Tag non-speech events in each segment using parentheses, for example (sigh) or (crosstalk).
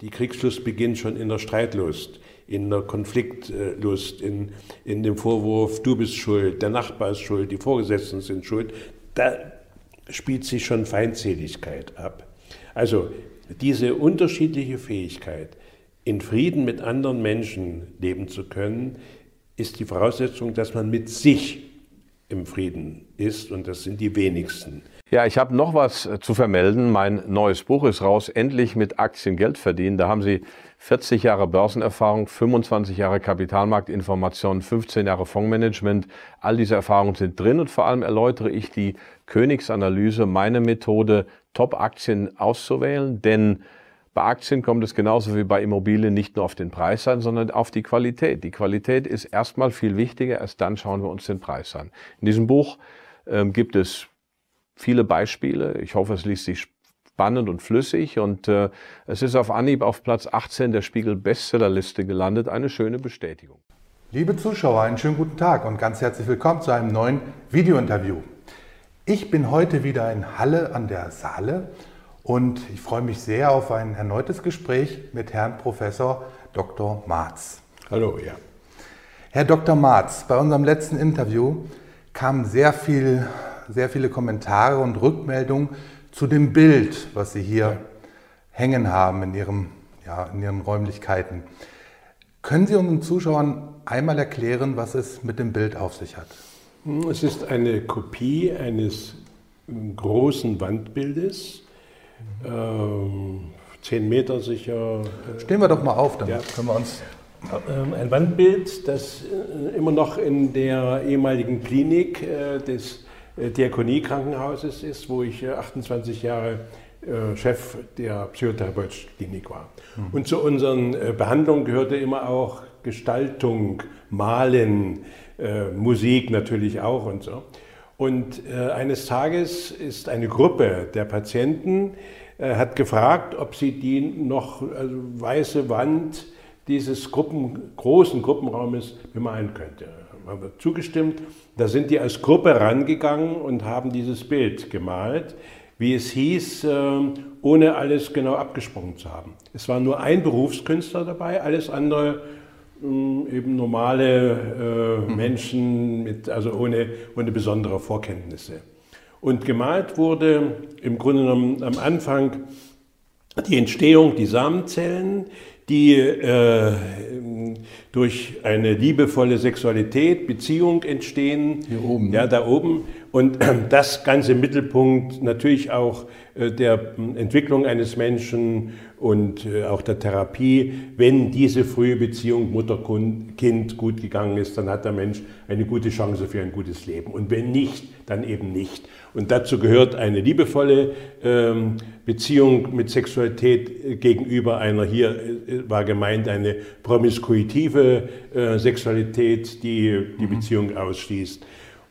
die Kriegslust beginnt schon in der Streitlust, in der Konfliktlust, in, in dem Vorwurf, du bist schuld, der Nachbar ist schuld, die Vorgesetzten sind schuld. Da spielt sich schon Feindseligkeit ab. Also diese unterschiedliche Fähigkeit, in Frieden mit anderen Menschen leben zu können, ist die Voraussetzung, dass man mit sich im Frieden ist und das sind die wenigsten. Ja, ich habe noch was äh, zu vermelden. Mein neues Buch ist raus, endlich mit Aktien Geld verdienen. Da haben Sie 40 Jahre Börsenerfahrung, 25 Jahre Kapitalmarktinformation, 15 Jahre Fondsmanagement. All diese Erfahrungen sind drin und vor allem erläutere ich die Königsanalyse, meine Methode, Top-Aktien auszuwählen, denn bei Aktien kommt es genauso wie bei Immobilien nicht nur auf den Preis an, sondern auf die Qualität. Die Qualität ist erstmal viel wichtiger, erst dann schauen wir uns den Preis an. In diesem Buch ähm, gibt es viele Beispiele. Ich hoffe, es liest sich spannend und flüssig und äh, es ist auf Anhieb auf Platz 18 der Spiegel Bestsellerliste gelandet. Eine schöne Bestätigung. Liebe Zuschauer, einen schönen guten Tag und ganz herzlich willkommen zu einem neuen Videointerview. Ich bin heute wieder in Halle an der Saale und ich freue mich sehr auf ein erneutes Gespräch mit Herrn Professor Dr. Marz. Hallo, ja. Herr Dr. Marz, bei unserem letzten Interview kam sehr viel sehr viele Kommentare und Rückmeldungen zu dem Bild, was Sie hier ja. hängen haben in, Ihrem, ja, in Ihren Räumlichkeiten. Können Sie unseren Zuschauern einmal erklären, was es mit dem Bild auf sich hat? Es ist eine Kopie eines großen Wandbildes, ähm, zehn Meter sicher. Äh, Stehen wir doch mal auf, dann ja. können wir uns. Ähm, ein Wandbild, das äh, immer noch in der ehemaligen Klinik äh, des Diakoniekrankenhauses ist, wo ich 28 äh, Jahre äh, Chef der psychotherapeutischen Klinik war. Mhm. Und zu unseren Behandlungen gehörte immer auch Gestaltung, Malen, Musik natürlich auch und so. Und eines Tages ist eine Gruppe der Patienten hat gefragt, ob sie die noch also weiße Wand dieses Gruppen, großen Gruppenraumes bemalen könnte haben wir zugestimmt. Da sind die als Gruppe rangegangen und haben dieses Bild gemalt, wie es hieß, äh, ohne alles genau abgesprochen zu haben. Es war nur ein Berufskünstler dabei, alles andere ähm, eben normale äh, mhm. Menschen, mit, also ohne, ohne besondere Vorkenntnisse. Und gemalt wurde im Grunde genommen am Anfang die Entstehung, die Samenzellen, die äh, durch eine liebevolle Sexualität, Beziehung entstehen. Hier oben. Ja, da oben. Und (clears throat) das ganze Mittelpunkt natürlich auch äh, der Entwicklung eines Menschen und äh, auch der Therapie. Wenn diese frühe Beziehung Mutter-Kind gut gegangen ist, dann hat der Mensch eine gute Chance für ein gutes Leben. Und wenn nicht, dann eben nicht. Und dazu gehört eine liebevolle ähm, Beziehung mit Sexualität äh, gegenüber einer, hier äh, war gemeint, eine promiskuitive Sexualität, die die mhm. Beziehung ausschließt.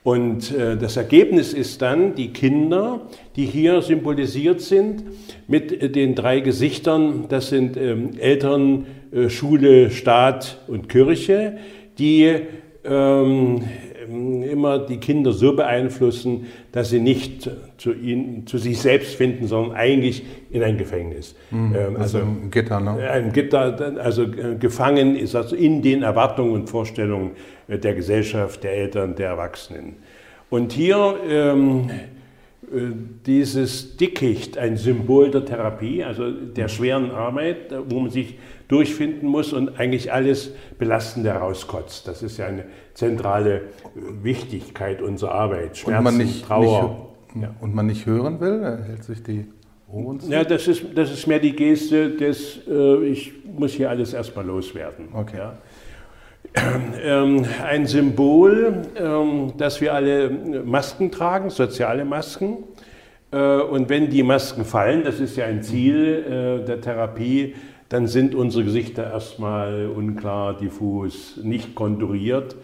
Und äh, das Ergebnis ist dann die Kinder, die hier symbolisiert sind mit äh, den drei Gesichtern. Das sind ähm, Eltern, äh, Schule, Staat und Kirche, die ähm, immer die Kinder so beeinflussen, dass sie nicht zu, ihnen, zu sich selbst finden, sondern eigentlich in ein Gefängnis. Mhm, ähm, also, also ein Gitter, ne? Ein Gitter, also äh, gefangen ist also in den Erwartungen und Vorstellungen äh, der Gesellschaft, der Eltern, der Erwachsenen. Und hier ähm, äh, dieses Dickicht, ein Symbol der Therapie, also der schweren Arbeit, wo man sich durchfinden muss und eigentlich alles Belastende rauskotzt. Das ist ja eine zentrale Wichtigkeit unserer Arbeit. Schmerzen, und man nicht, Trauer. Nicht. Und man nicht hören will, hält sich die Ohren zu? Ja, das ist, das ist mehr die Geste des, äh, ich muss hier alles erstmal loswerden. Okay. Ja. Ähm, ein Symbol, ähm, dass wir alle Masken tragen, soziale Masken. Äh, und wenn die Masken fallen, das ist ja ein Ziel äh, der Therapie, dann sind unsere Gesichter erstmal unklar, diffus, nicht konturiert.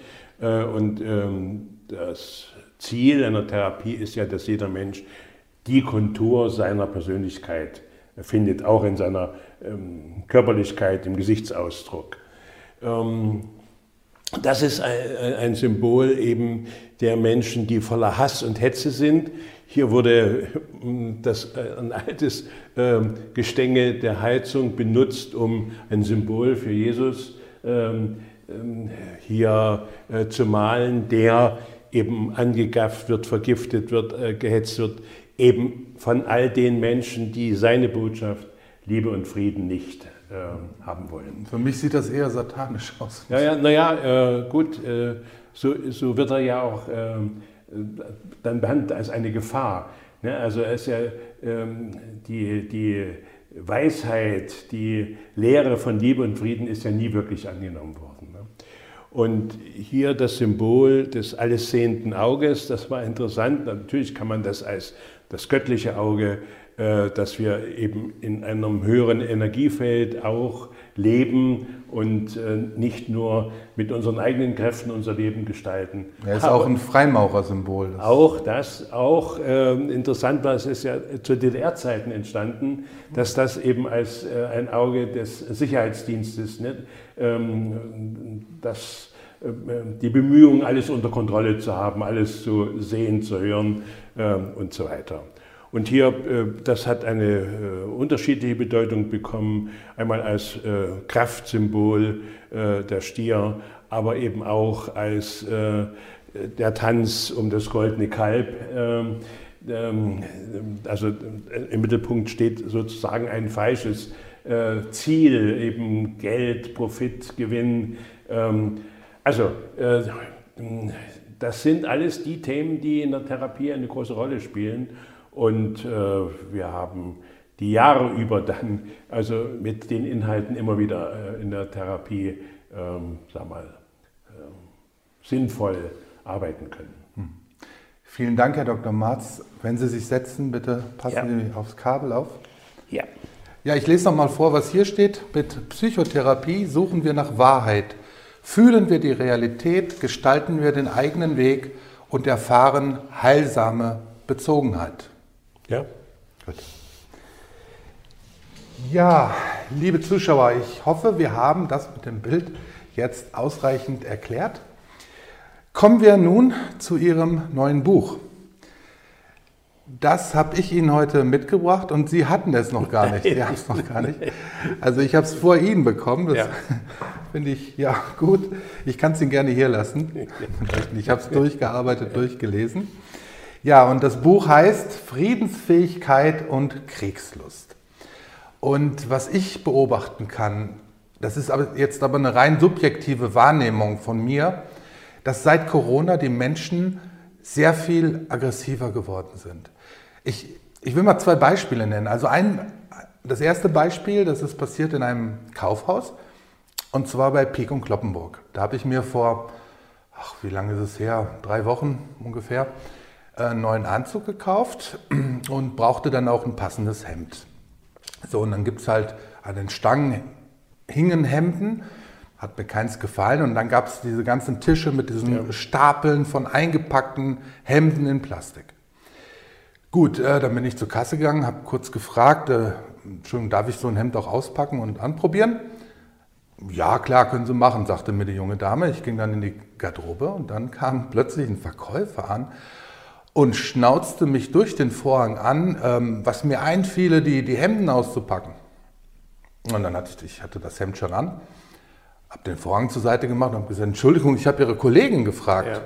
Äh, und ähm, das Ziel einer Therapie ist ja, dass jeder Mensch die Kontur seiner Persönlichkeit findet, auch in seiner ähm, Körperlichkeit, im Gesichtsausdruck. Ähm, das ist ein Symbol eben der Menschen, die voller Hass und Hetze sind. hier wurde das, äh, ein altes ähm, Gestänge der Heizung benutzt, um ein Symbol für Jesus ähm, ähm, hier äh, zu malen, der eben angegafft wird, vergiftet wird, äh, gehetzt wird, eben von all den Menschen, die seine Botschaft Liebe und Frieden nicht äh, haben wollen. Für mich sieht das eher satanisch (laughs) aus. Ja, ja, naja, äh, gut, äh, so, so wird er ja auch ähm, dann behandelt als eine Gefahr. Ne? Also er ist ja ähm, die, die Weisheit, die Lehre von Liebe und Frieden ist ja nie wirklich angenommen worden. Ne? Und hier das Symbol des alles sehenden Auges, das war interessant. Natürlich kann man das als das göttliche Auge dass wir eben in einem höheren Energiefeld auch leben und äh, nicht nur mit unseren eigenen Kräften unser Leben gestalten. Er ist Aber auch ein Freimaurersymbol. Auch das, auch äh, interessant war, es ist ja zu DDR-Zeiten entstanden, dass das eben als äh, ein Auge des Sicherheitsdienstes, ne, ähm, das äh, die Bemühungen, alles unter Kontrolle zu haben, alles zu sehen, zu hören ähm, und so weiter. Und hier, äh, das hat eine äh, unterschiedliche Bedeutung bekommen, einmal als äh, Kraftsymbol der Stier, aber eben auch als der Tanz um das goldene Kalb. Ähm, ähm, also im Mittelpunkt steht sozusagen ein falsches Ziel, eben Geld, Profit, Gewinn. Ähm, also das sind alles die Themen, die in der Therapie eine große Rolle spielen. Und äh, wir haben die Jahre über dann also mit den Inhalten immer wieder äh, in der Therapie, ähm, sag mal, äh, sinnvoll arbeiten können. Hm. Vielen Dank, Herr Dr. Marz. Wenn Sie sich setzen, bitte passen ja. Sie aufs Kabel auf. Ja. Ja, ich lese noch mal vor, was hier steht. Mit Psychotherapie suchen wir nach Wahrheit. Fühlen wir die Realität, gestalten wir den eigenen Weg und erfahren heilsame Bezogenheit. Ja. Gut. Ja, liebe Zuschauer, ich hoffe, wir haben das mit dem Bild jetzt ausreichend erklärt. Kommen wir nun zu Ihrem neuen Buch. Das habe ich Ihnen heute mitgebracht und Sie hatten es noch gar nicht. (laughs) Sie haben es noch gar nicht. Also ich habe es vor Ihnen bekommen. Das ja. (laughs) finde ich ja gut. Ich kann es Ihnen gerne hier lassen. (laughs) Ich habe es durchgearbeitet, durchgelesen. Ja, und das Buch heißt Friedensfähigkeit und Kriegslust. Und was ich beobachten kann, das ist aber jetzt aber eine rein subjektive Wahrnehmung von mir, dass seit Corona die Menschen sehr viel aggressiver geworden sind. Ich, ich will mal zwei Beispiele nennen. Also ein, das erste Beispiel, das ist passiert in einem Kaufhaus und zwar bei Pik und Kloppenburg. Da habe ich mir vor, ach, wie lange ist es her? Drei Wochen ungefähr, einen neuen Anzug gekauft (clears throat) und brauchte dann auch ein passendes Hemd. So, und dann gibt es halt an den Stangen hingen Hemden, hat mir keins gefallen. Und dann gab es diese ganzen Tische mit diesen ja. Stapeln von eingepackten Hemden in Plastik. Gut, äh, dann bin ich zur Kasse gegangen, habe kurz gefragt, äh, Entschuldigung, darf ich so ein Hemd auch auspacken und anprobieren? Ja, klar, können Sie machen, sagte mir die junge Dame. Ich ging dann in die Garderobe und dann kam plötzlich ein Verkäufer an und schnauzte mich durch den Vorhang an, ähm, was mir einfiele, die, die Hemden auszupacken. Und dann hatte ich, ich hatte das Hemd schon an, habe den Vorhang zur Seite gemacht und habe gesagt, Entschuldigung, ich habe Ihre Kollegin gefragt. Ja.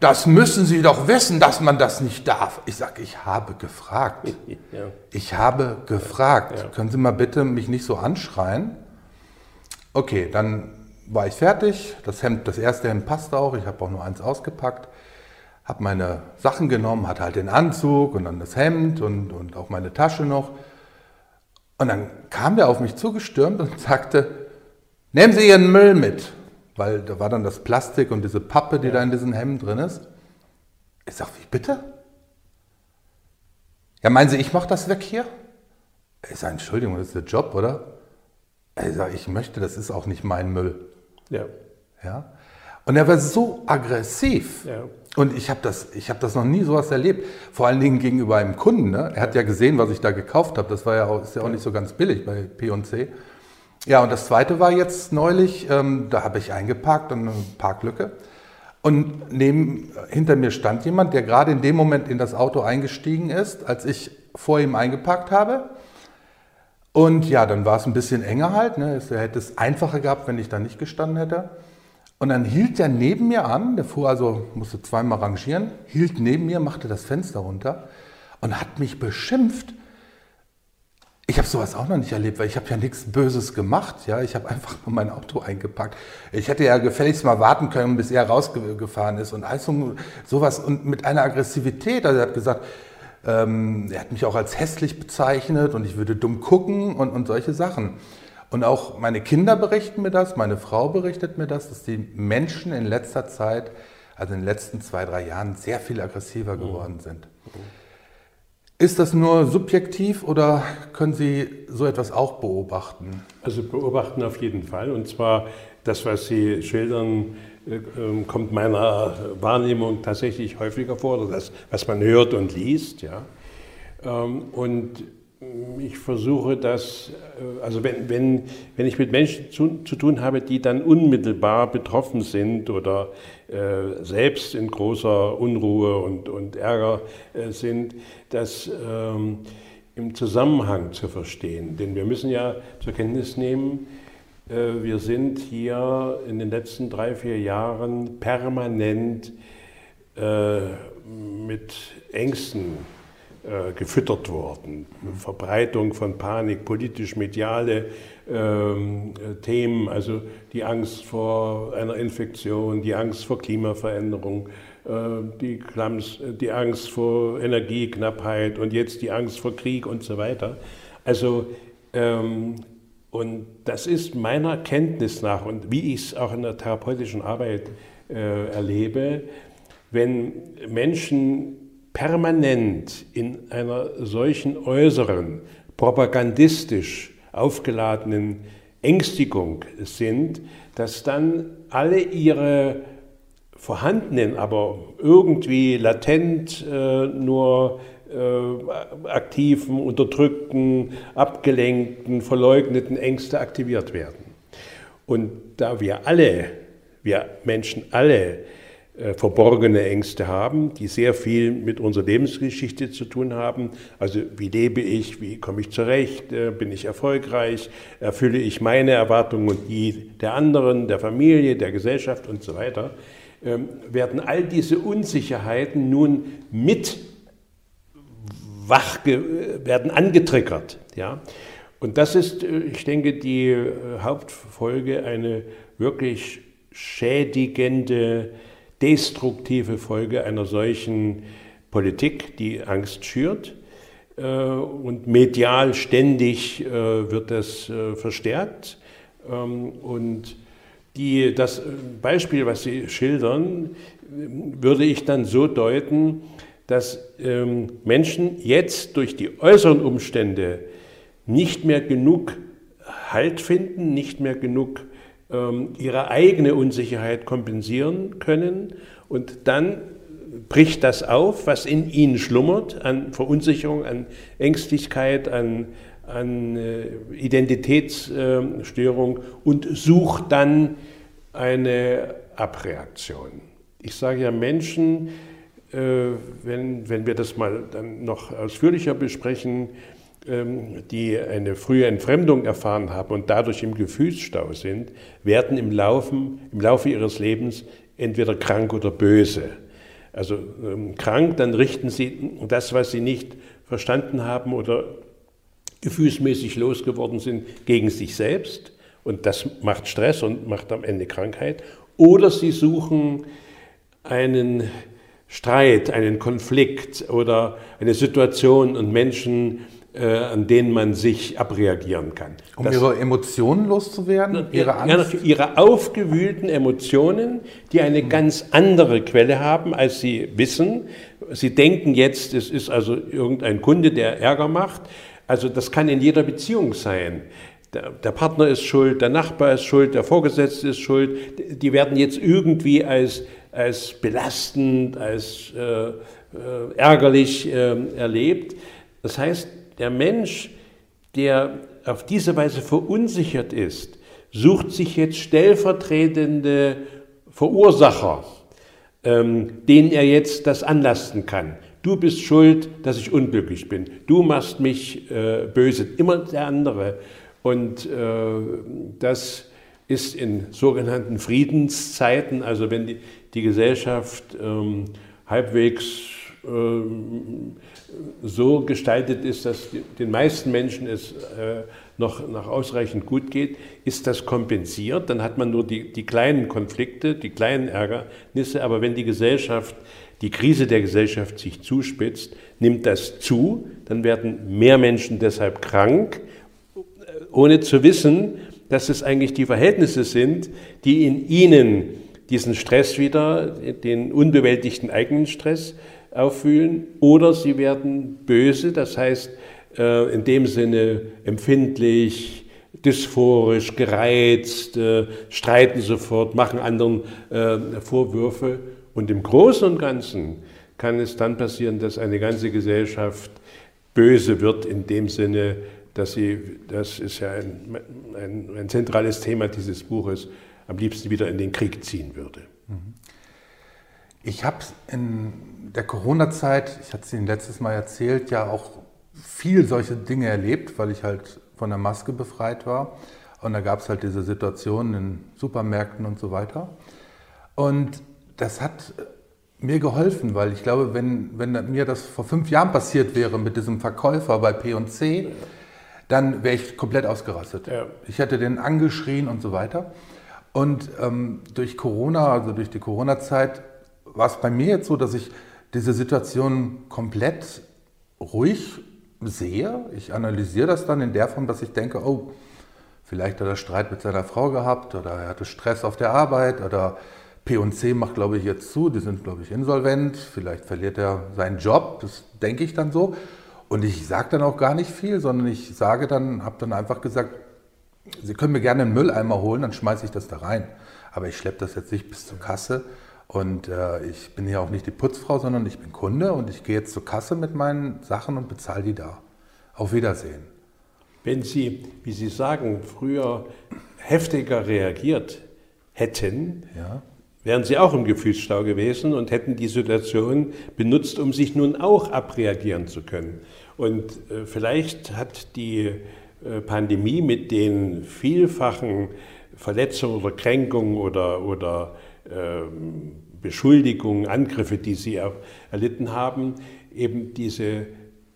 Das müssen Sie doch wissen, dass man das nicht darf. Ich sage, ich habe gefragt. (laughs) Ja. Ich habe gefragt. Ja. Können Sie mal bitte mich nicht so anschreien? Okay, dann war ich fertig. Das Hemd, das erste Hemd passte auch. Ich habe auch nur eins ausgepackt habe meine Sachen genommen, hatte halt den Anzug und dann das Hemd und, und auch meine Tasche noch. Und dann kam der auf mich zugestürmt und (laughs) sagte, nehmen Sie Ihren Müll mit. Weil da war dann das Plastik und diese Pappe, die ja. da in diesem Hemd drin ist. Ich sage, wie bitte? Ja, meinen Sie, ich mache das weg hier? Ich sage, Entschuldigung, das ist der Job, oder? Ich sage, ich möchte, das ist auch nicht mein Müll. Ja. Ja. Und er war so aggressiv. Ja. Und ich habe das, hab das noch nie sowas erlebt. Vor allen Dingen gegenüber einem Kunden. Ne? Er hat ja gesehen, was ich da gekauft habe. Das war ja auch, ist ja auch nicht so ganz billig bei P&C. Ja, und das zweite war jetzt neulich, ähm, da habe ich eingepackt und eine Parklücke. Und neben, hinter mir stand jemand, der gerade in dem Moment in das Auto eingestiegen ist, als ich vor ihm eingepackt habe. Und ja, dann war es ein bisschen enger halt. Ne? Er hätte es einfacher gehabt, wenn ich da nicht gestanden hätte. Und dann hielt der neben mir an, der fuhr also, musste zweimal rangieren, hielt neben mir, machte das Fenster runter und hat mich beschimpft. Ich habe sowas auch noch nicht erlebt, weil ich habe ja nichts Böses gemacht. Ja, ich habe einfach nur mein Auto eingepackt. Ich hätte ja gefälligst mal warten können, bis er rausgefahren ist und also sowas und mit einer Aggressivität. Also er hat gesagt, ähm, er hat mich auch als hässlich bezeichnet und ich würde dumm gucken und, und solche Sachen. Und auch meine Kinder berichten mir das, meine Frau berichtet mir das, dass die Menschen in letzter Zeit, also in den letzten zwei, drei Jahren, sehr viel aggressiver geworden sind. Ist das nur subjektiv oder können Sie so etwas auch beobachten? Also beobachten auf jeden Fall. Und zwar das, was Sie schildern, äh, ähm, kommt meiner Wahrnehmung tatsächlich häufiger vor, oder das, was man hört und liest. Ja. Ähm, und ich versuche das, äh, also wenn, wenn, wenn ich mit Menschen zu, zu tun habe, die dann unmittelbar betroffen sind oder äh, selbst in großer Unruhe und, und Ärger äh, sind, das ähm, im Zusammenhang zu verstehen. Denn wir müssen ja zur Kenntnis nehmen, äh, wir sind hier in den letzten drei, vier Jahren permanent äh, mit Ängsten äh, gefüttert worden. Verbreitung von Panik, politisch-mediale ähm, Themen, also die Angst vor einer Infektion, die Angst vor Klimaveränderung, äh, die, Klams, die Angst vor Energieknappheit und jetzt die Angst vor Krieg und so weiter. Also ähm, und das ist meiner Kenntnis nach und wie ich es auch in der therapeutischen Arbeit äh, erlebe, wenn Menschen permanent in einer solchen äußeren, propagandistisch aufgeladenen Ängstigung sind, dass dann alle ihre vorhandenen, aber irgendwie latent äh, nur äh, aktiven, unterdrückten, abgelenkten, verleugneten Ängste aktiviert werden. Und da wir alle, wir Menschen alle, verborgene Ängste haben, die sehr viel mit unserer Lebensgeschichte zu tun haben. Also wie lebe ich, wie komme ich zurecht, äh, bin ich erfolgreich, erfülle ich meine Erwartungen und die der anderen, der Familie, der Gesellschaft und so weiter, ähm, werden all diese Unsicherheiten nun mit wach werden angetriggert. Ja? Und das ist, äh, ich denke, die Hauptfolge, eine wirklich schädigende destruktive Folge einer solchen Politik, die Angst schürt. Äh, und medial ständig äh, wird das äh, verstärkt. Ähm, und die, das Beispiel, was Sie schildern, würde ich dann so deuten, dass ähm, Menschen jetzt durch die äußeren Umstände nicht mehr genug Halt finden, nicht mehr genug ihre eigene Unsicherheit kompensieren können und dann bricht das auf, was in ihnen schlummert an Verunsicherung, an Ängstlichkeit, an, an äh, Identitätsstörung und sucht dann eine Abreaktion. Ich sage ja Menschen, äh, wenn, wenn wir das mal dann noch ausführlicher besprechen, ähm, die eine frühe Entfremdung erfahren haben und dadurch im Gefühlsstau sind, werden im, Laufen, im Laufe ihres Lebens entweder krank oder böse. Also ähm, krank, dann richten sie das, was sie nicht verstanden haben oder gefühlsmäßig losgeworden sind, gegen sich selbst. Und das macht Stress und macht am Ende Krankheit. Oder sie suchen einen Streit, einen Konflikt oder eine Situation und Menschen, äh, an denen man sich abreagieren kann. Um das, ihre Emotionen loszuwerden? Ihre, Angst? Ja, ihre aufgewühlten Emotionen, die eine mhm. ganz andere Quelle haben, als sie wissen. Sie denken jetzt, es ist also irgendein Kunde, der Ärger macht. Also das kann in jeder Beziehung sein. Der, der, Partner ist schuld, der Nachbar ist schuld, der Vorgesetzte ist schuld. Die werden jetzt irgendwie als, als belastend, als äh, äh, ärgerlich äh, erlebt. Das heißt, der Mensch, der auf diese Weise verunsichert ist, sucht sich jetzt stellvertretende Verursacher. ähm, den er jetzt das anlasten kann. Du bist schuld, dass ich unglücklich bin. Du machst mich äh, böse. Immer der andere. Und äh, das ist in sogenannten Friedenszeiten, also wenn die, die Gesellschaft ähm, halbwegs so gestaltet ist, dass den meisten Menschen es äh, noch, noch ausreichend gut geht, ist das kompensiert. Dann hat man nur die, die kleinen Konflikte, die kleinen Ärgernisse. Aber wenn die Gesellschaft, die Krise der Gesellschaft sich zuspitzt, nimmt das zu. Dann werden mehr Menschen deshalb krank, ohne zu wissen, dass es eigentlich die Verhältnisse sind, die in ihnen diesen Stress wieder, den unbewältigten eigenen Stress auffühlen. Oder sie werden böse, das heißt, äh, in dem Sinne empfindlich, dysphorisch, gereizt, äh, streiten sofort, machen anderen äh, Vorwürfe. Und im Großen und Ganzen kann es dann passieren, dass eine ganze Gesellschaft böse wird in dem Sinne, dass sie, das ist ja ein, ein, ein zentrales Thema dieses Buches, am liebsten wieder in den Krieg ziehen würde. Mhm. Ich habe in der Corona-Zeit, ich hatte es Ihnen letztes Mal erzählt, ja auch viel solche Dinge erlebt, weil ich halt von der Maske befreit war. Und da gab es halt diese Situationen in Supermärkten und so weiter. Und das hat mir geholfen, weil ich glaube, wenn, wenn mir das vor fünf Jahren passiert wäre mit diesem Verkäufer bei P&C, dann wäre ich komplett ausgerastet. Ja. Ich hätte den angeschrien und so weiter. Und ähm, durch Corona, also durch die Corona-Zeit, war es bei mir jetzt so, dass ich diese Situation komplett ruhig sehe. Ich analysiere das dann in der Form, dass ich denke, oh, vielleicht hat er Streit mit seiner Frau gehabt oder er hatte Stress auf der Arbeit oder P&C macht, glaube ich, jetzt zu, die sind, glaube ich, insolvent, vielleicht verliert er seinen Job, das denke ich dann so. Und ich sage dann auch gar nicht viel, sondern ich sage dann, habe dann einfach gesagt, Sie können mir gerne einen Mülleimer holen, dann schmeiße ich das da rein. Aber ich schleppe das jetzt nicht bis zur Kasse. Und äh, ich bin ja auch nicht die Putzfrau, sondern ich bin Kunde und ich gehe jetzt zur Kasse mit meinen Sachen und bezahle die da. Auf Wiedersehen. Wenn Sie, wie Sie sagen, früher heftiger reagiert hätten, ja. wären Sie auch im Gefühlsstau gewesen und hätten die Situation benutzt, um sich nun auch abreagieren zu können. Und äh, vielleicht hat die äh, Pandemie mit den vielfachen Verletzungen oder Kränkungen oder, oder Beschuldigungen, Angriffe, die sie erlitten haben, eben diese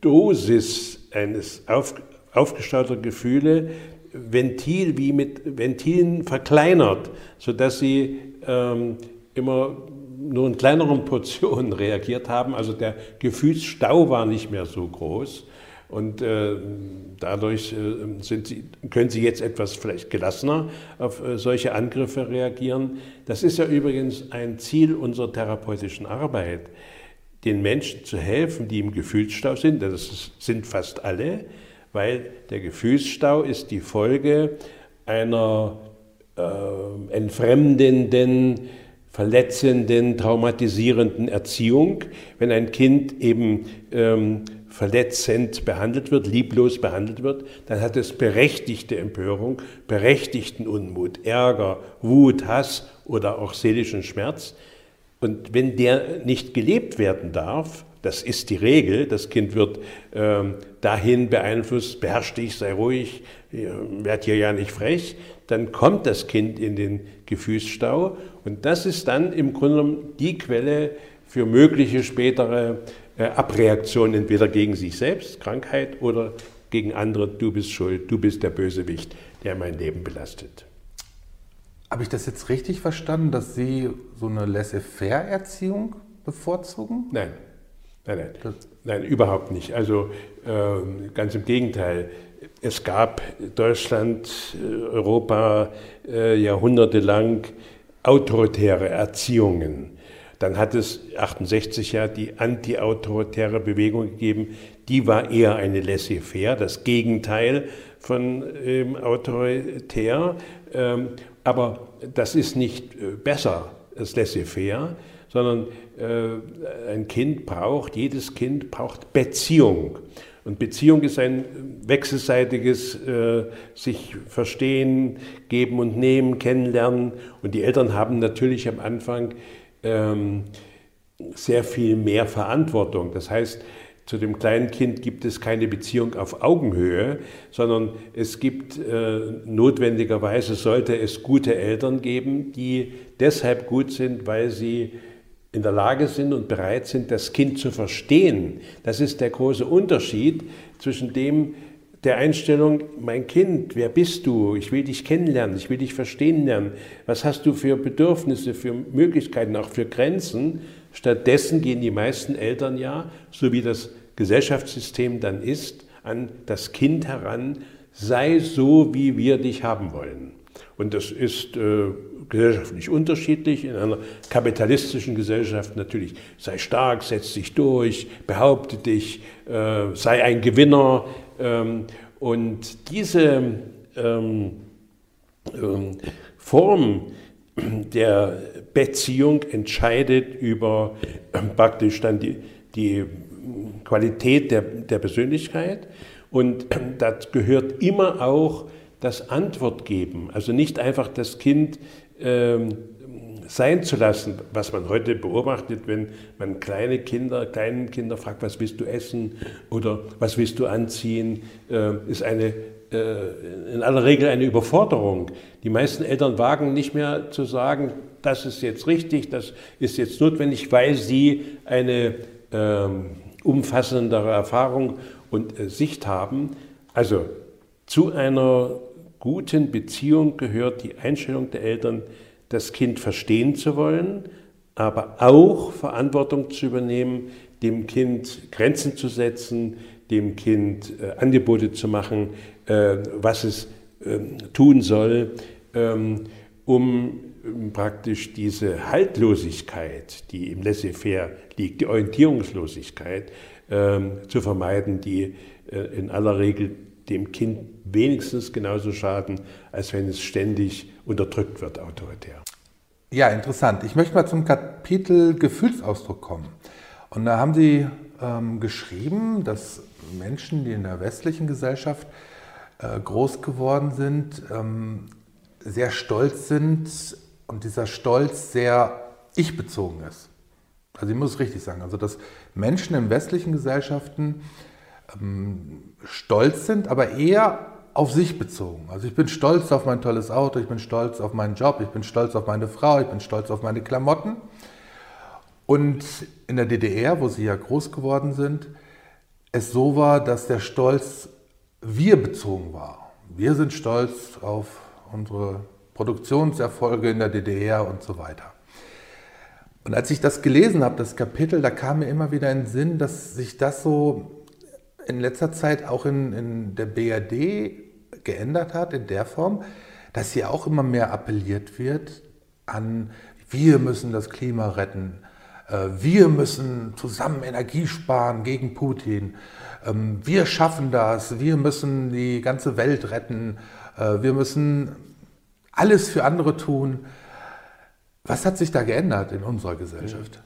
Dosis eines auf, aufgestauter Gefühle Ventil wie mit Ventilen verkleinert, sodass sie ähm, immer nur in kleineren Portionen (laughs) reagiert haben. Also der Gefühlsstau war nicht mehr so groß. Und äh, dadurch äh, sie, können Sie jetzt etwas vielleicht gelassener auf äh, solche Angriffe reagieren. Das ist ja übrigens ein Ziel unserer therapeutischen Arbeit, den Menschen zu helfen, die im Gefühlsstau sind. Das sind fast alle, weil der Gefühlsstau ist die Folge einer äh, entfremdenden, verletzenden, traumatisierenden Erziehung. Wenn ein Kind eben ähm, verletzend behandelt wird, lieblos behandelt wird, dann hat es berechtigte Empörung, berechtigten Unmut, Ärger, Wut, Hass oder auch seelischen Schmerz. Und wenn der nicht gelebt werden darf, das ist die Regel, das Kind wird ähm, dahin beeinflusst, beherrsch dich, sei ruhig, werd hier ja nicht frech, dann kommt das Kind in den Gefühlsstau und das ist dann im Grunde genommen die Quelle für mögliche spätere äh, Abreaktion entweder gegen sich selbst, Krankheit, oder gegen andere, du bist schuld, du bist der Bösewicht, der mein Leben belastet. Habe ich das jetzt richtig verstanden, dass Sie so eine Laissez-faire-Erziehung bevorzugen? Nein, nein, nein, nein, überhaupt nicht. Also äh, ganz im Gegenteil. Es gab Deutschland, äh, Europa äh, jahrhundertelang autoritäre Erziehungen. Dann hat es 68 ja die antiautoritäre Bewegung gegeben. Die war eher eine laissez-faire, das Gegenteil von ähm, autoritär. Ähm, aber das ist nicht äh, besser, das laissez-faire, sondern äh, ein Kind braucht, jedes Kind braucht Beziehung. Und Beziehung ist ein wechselseitiges äh, sich verstehen, geben und nehmen, kennenlernen. Und die Eltern haben natürlich am Anfang ähm, sehr viel mehr Verantwortung. Das heißt, zu dem kleinen Kind gibt es keine Beziehung auf Augenhöhe, sondern es gibt äh, notwendigerweise, sollte es gute Eltern geben, die deshalb gut sind, weil sie in der Lage sind und bereit sind, das Kind zu verstehen. Das ist der große Unterschied zwischen dem, der Einstellung, mein Kind, wer bist du? Ich will dich kennenlernen, ich will dich verstehen lernen. Was hast du für Bedürfnisse, für Möglichkeiten, auch für Grenzen? Stattdessen gehen die meisten Eltern ja, so wie das Gesellschaftssystem dann ist, an das Kind heran, sei so, wie wir dich haben wollen. Und das ist äh, gesellschaftlich unterschiedlich. In einer kapitalistischen Gesellschaft natürlich, sei stark, setz dich durch, behaupte dich, äh, sei ein Gewinner. Ähm, und diese ähm, ähm, Form der Beziehung entscheidet über praktisch dann die, die Qualität der, der Persönlichkeit. Und das gehört immer auch das Antwort geben. Also nicht einfach das Kind ähm, sein zu lassen, was man heute beobachtet, wenn man kleine Kinder, kleinen Kinder fragt, was willst du essen oder was willst du anziehen, äh, ist eine äh, in aller Regel eine Überforderung. Die meisten Eltern wagen nicht mehr zu sagen, das ist jetzt richtig, das ist jetzt notwendig, weil sie eine ähm, umfassendere Erfahrung und äh, Sicht haben. Also zu einer guten Beziehung gehört die Einstellung der Eltern, das Kind verstehen zu wollen, aber auch Verantwortung zu übernehmen, dem Kind Grenzen zu setzen, dem Kind äh, Angebote zu machen, äh, was es äh, tun soll, ähm, um ähm, praktisch diese Haltlosigkeit, die im Laissez-faire liegt, die Orientierungslosigkeit ähm, zu vermeiden, die äh, in aller Regel dem Kind wenigstens genauso schaden, als wenn es ständig unterdrückt wird autoritär. Ja, interessant. Ich möchte mal zum Kapitel Gefühlsausdruck kommen. Und da haben Sie ähm, geschrieben, dass Menschen, die in der westlichen Gesellschaft äh, groß geworden sind, ähm, sehr stolz sind und dieser Stolz sehr ich-bezogen ist. Also ich muss es richtig sagen, also dass Menschen in westlichen Gesellschaften ähm, stolz sind, aber eher auf sich bezogen. Also ich bin stolz auf mein tolles Auto, ich bin stolz auf meinen Job, ich bin stolz auf meine Frau, ich bin stolz auf meine Klamotten. Und in der DDR, wo sie ja groß geworden sind, es so war, dass der Stolz wir bezogen war. Wir sind stolz auf unsere Produktionserfolge in der DDR und so weiter. Und als ich das gelesen habe, das Kapitel, da kam mir immer wieder in den Sinn, dass sich das so in letzter Zeit auch in, in der BRD geändert hat, in der Form, dass hier auch immer mehr appelliert wird an, wir müssen das Klima retten, äh, wir müssen zusammen Energie sparen gegen Putin, ähm, wir schaffen das, wir müssen die ganze Welt retten, äh, wir müssen alles für andere tun. Was hat sich da geändert in unserer Gesellschaft?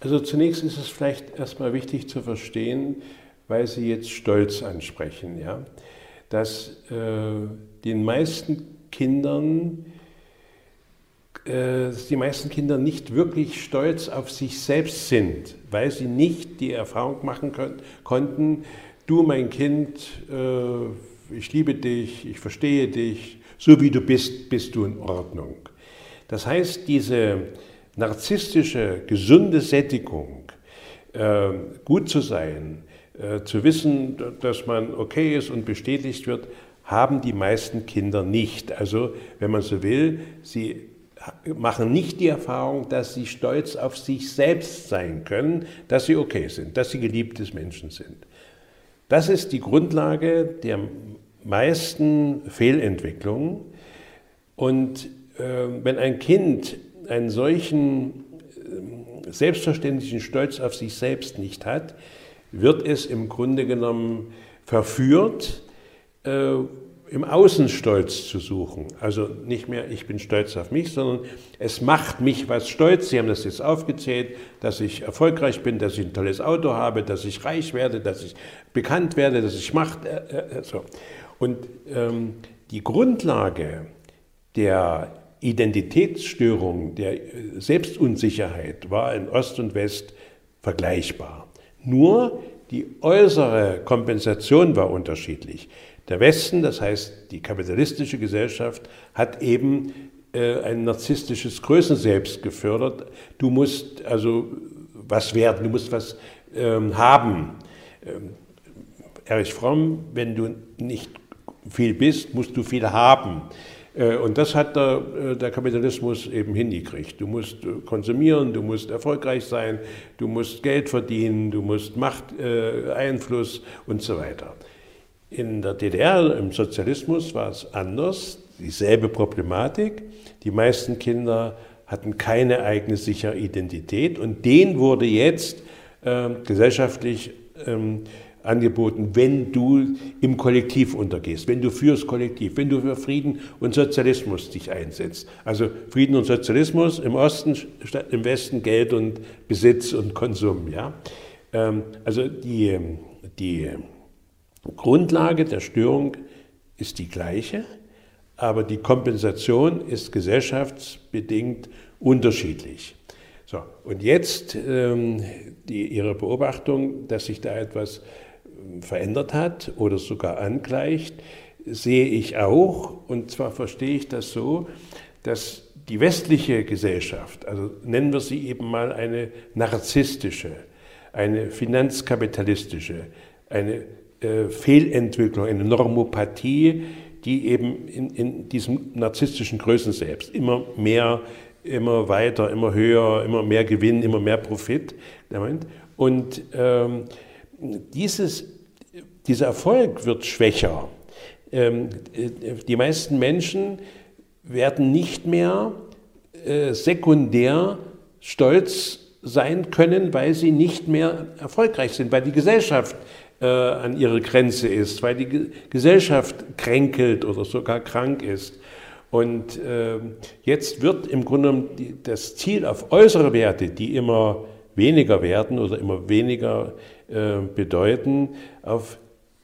Also zunächst ist es vielleicht erstmal wichtig zu verstehen, weil Sie jetzt Stolz ansprechen, ja, dass äh, den meisten Kindern, äh, die meisten Kinder nicht wirklich stolz auf sich selbst sind, weil sie nicht die Erfahrung machen können, konnten, du mein Kind, äh, ich liebe dich, ich verstehe dich, so wie du bist, bist du in Ordnung. Das heißt, diese narzisstische, gesunde Sättigung, äh, gut zu sein, äh, zu wissen, dass man okay ist und bestätigt wird, haben die meisten Kinder nicht. Also, wenn man so will, sie machen nicht die Erfahrung, dass sie stolz auf sich selbst sein können, dass sie okay sind, dass sie geliebtes Menschen sind. Das ist die Grundlage der meisten Fehlentwicklungen. Und äh, wenn ein Kind einen solchen äh, selbstverständlichen Stolz auf sich selbst nicht hat, wird es im Grunde genommen verführt, äh, im Außenstolz zu suchen. Also nicht mehr, ich bin stolz auf mich, sondern es macht mich was stolz. Sie haben das jetzt aufgezählt, dass ich erfolgreich bin, dass ich ein tolles Auto habe, dass ich reich werde, dass ich bekannt werde, dass ich Macht. Äh, äh, so. Und ähm, die Grundlage der Identitätsstörung, der Selbstunsicherheit war in Ost und West vergleichbar. Nur die äußere Kompensation war unterschiedlich. Der Westen, das heißt die kapitalistische Gesellschaft, hat eben äh, ein narzisstisches Größenselbst gefördert. Du musst also was werden, du musst was ähm, haben. Ähm, Erich Fromm, wenn du nicht viel bist, musst du viel haben. Äh, und das hat der, äh, der, Kapitalismus eben hingekriegt. Du musst äh, konsumieren, du musst erfolgreich sein, du musst Geld verdienen, du musst Macht, Einfluss und so weiter. In der DDR, im Sozialismus, war es anders, dieselbe Problematik. Die meisten Kinder hatten keine eigene sichere Identität und denen wurde jetzt äh, gesellschaftlich ähm, angeboten, wenn du im Kollektiv untergehst, wenn du fürs Kollektiv, wenn du für Frieden und Sozialismus dich einsetzt. Also Frieden und Sozialismus im Osten statt im Westen Geld und Besitz und Konsum. Ja? Ähm, also die, die Grundlage der Störung ist die gleiche, aber die Kompensation ist gesellschaftsbedingt unterschiedlich. So, und jetzt ähm, die, Ihre Beobachtung, dass sich da etwas verändert hat oder sogar angleicht, sehe ich auch. Und zwar verstehe ich das so, dass die westliche Gesellschaft, also nennen wir sie eben mal eine narzisstische, eine finanzkapitalistische, eine äh, Fehlentwicklung, eine Normopathie, die eben in, in diesem narzisstischen Größen selbst immer mehr, immer weiter, immer höher, immer mehr Gewinn, immer mehr Profit. Und ähm, dieses, dieser Erfolg wird schwächer. Ähm, die meisten Menschen werden nicht mehr äh, sekundär stolz sein können, weil sie nicht mehr erfolgreich sind, weil die Gesellschaft äh, an ihre Grenze ist, weil die Gesellschaft kränkelt oder sogar krank ist. Und äh, jetzt wird im Grunde die, das Ziel auf äußere Werte, die immer weniger werden oder immer weniger äh, bedeuten, auf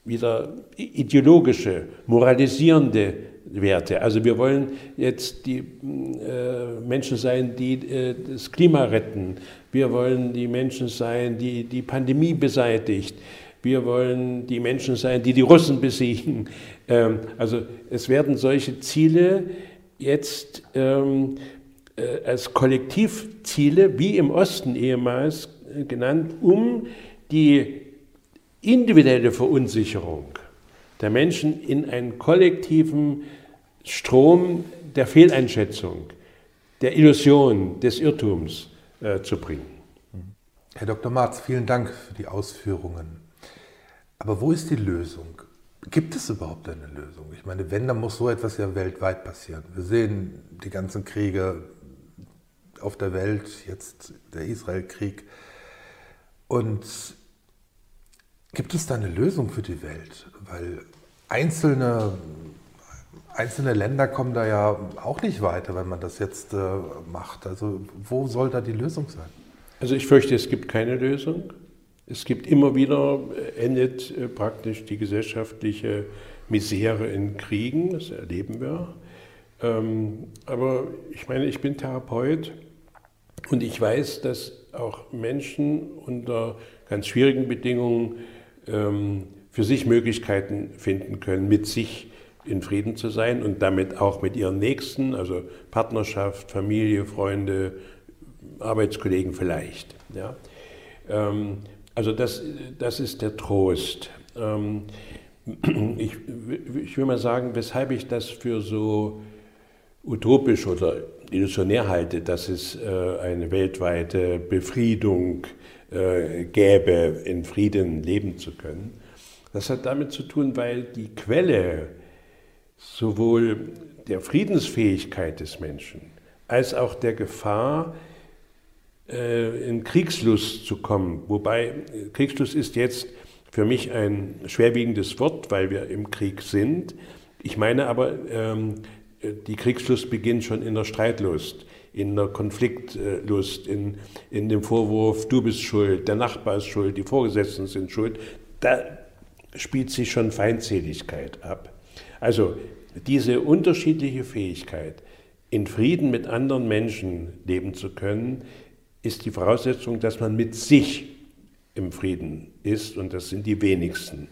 wieder ideologische, moralisierende Werte. Also wir wollen jetzt die äh, Menschen sein, die äh, das Klima retten. Wir wollen die Menschen sein, die die Pandemie beseitigt. Wir wollen die Menschen sein, die die Russen besiegen. Ähm, also es werden solche Ziele jetzt ähm, äh, als Kollektivziele, wie im Osten ehemals äh, genannt, um die individuelle Verunsicherung der Menschen in einen kollektiven Strom der Fehleinschätzung, der Illusion, des Irrtums äh, zu bringen. Herr Dr. Marz, vielen Dank für die Ausführungen. Aber wo ist die Lösung? Gibt es überhaupt eine Lösung? Ich meine, wenn, dann muss so etwas ja weltweit passieren. Wir sehen die ganzen Kriege auf der Welt, jetzt der Israel-Krieg. Und Gibt es da eine Lösung für die Welt? Weil einzelne, einzelne Länder kommen da ja auch nicht weiter, wenn man das jetzt äh, macht. Also wo soll da die Lösung sein? Also ich fürchte, es gibt keine Lösung. Es gibt immer wieder, äh, endet äh, praktisch die gesellschaftliche Misere in Kriegen, das erleben wir. Ähm, aber ich meine, ich bin Therapeut und ich weiß, dass auch Menschen unter ganz schwierigen Bedingungen für sich Möglichkeiten finden können, mit sich in Frieden zu sein und damit auch mit ihren Nächsten, also Partnerschaft, Familie, Freunde, Arbeitskollegen vielleicht. Ja. Ähm, also das, das ist der Trost. Ähm, (clears throat) ich, ich will mal sagen, weshalb ich das für so utopisch oder illusionär halte, dass es äh, eine weltweite Befriedung äh, gäbe, in Frieden leben zu können. Das hat damit zu tun, weil die Quelle sowohl der Friedensfähigkeit des Menschen als auch der Gefahr, äh, in Kriegslust zu kommen, wobei Kriegslust ist jetzt für mich ein schwerwiegendes Wort, weil wir im Krieg sind. Ich meine aber, ähm, die Kriegslust beginnt schon in der Streitlust in der Konfliktlust, in, in dem Vorwurf, du bist schuld, der Nachbar ist schuld, die Vorgesetzten sind schuld, da spielt sich schon Feindseligkeit ab. Also diese unterschiedliche Fähigkeit, in Frieden mit anderen Menschen leben zu können, ist die Voraussetzung, dass man mit sich im Frieden ist und das sind die wenigsten.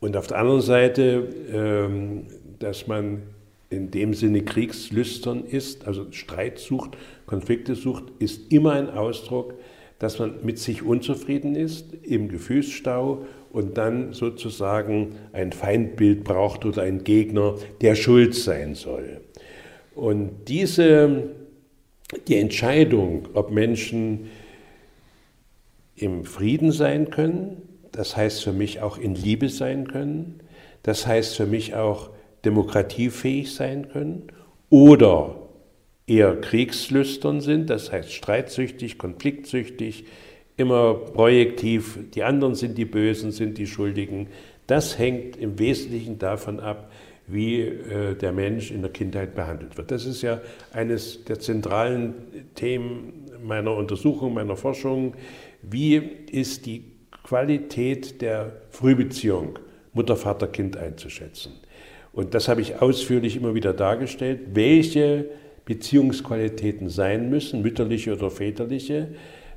Und auf der anderen Seite, ähm, dass man in dem Sinne kriegslüstern ist, also Streit sucht, Konflikte sucht, ist immer ein Ausdruck, dass man mit sich unzufrieden ist, im Gefühlsstau und dann sozusagen ein Feindbild braucht oder einen Gegner, der schuld sein soll. Und diese, die Entscheidung, ob Menschen im Frieden sein können, das heißt für mich auch in Liebe sein können, das heißt für mich auch demokratiefähig sein können oder eher kriegslüstern sind, das heißt streitsüchtig, konfliktsüchtig, immer projektiv, die anderen sind die Bösen, sind die Schuldigen. Das hängt im Wesentlichen davon ab, wie äh, der Mensch in der Kindheit behandelt wird. Das ist ja eines der zentralen Themen meiner Untersuchung, meiner Forschung. Wie ist die Qualität der Frühbeziehung Mutter, Vater, Kind einzuschätzen? Und das habe ich ausführlich immer wieder dargestellt, welche Beziehungsqualitäten sein müssen, mütterliche oder väterliche,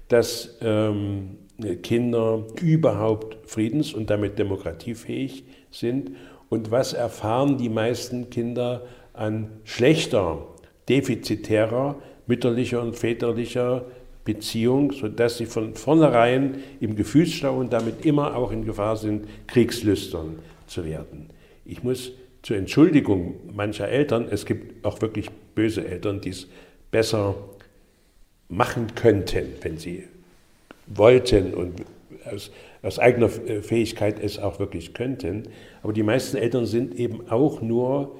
dass ähm, Kinder überhaupt friedens- und damit demokratiefähig sind und was erfahren die meisten Kinder an schlechter, defizitärer mütterlicher und väterlicher Beziehung, sodass sie von vornherein im Gefühlsstau und damit immer auch in Gefahr sind, kriegslüstern zu werden. Ich muss zur Entschuldigung mancher Eltern, es gibt auch wirklich böse Eltern, die es besser machen könnten, wenn sie wollten und aus, aus eigener Fähigkeit es auch wirklich könnten. Aber die meisten Eltern sind eben auch nur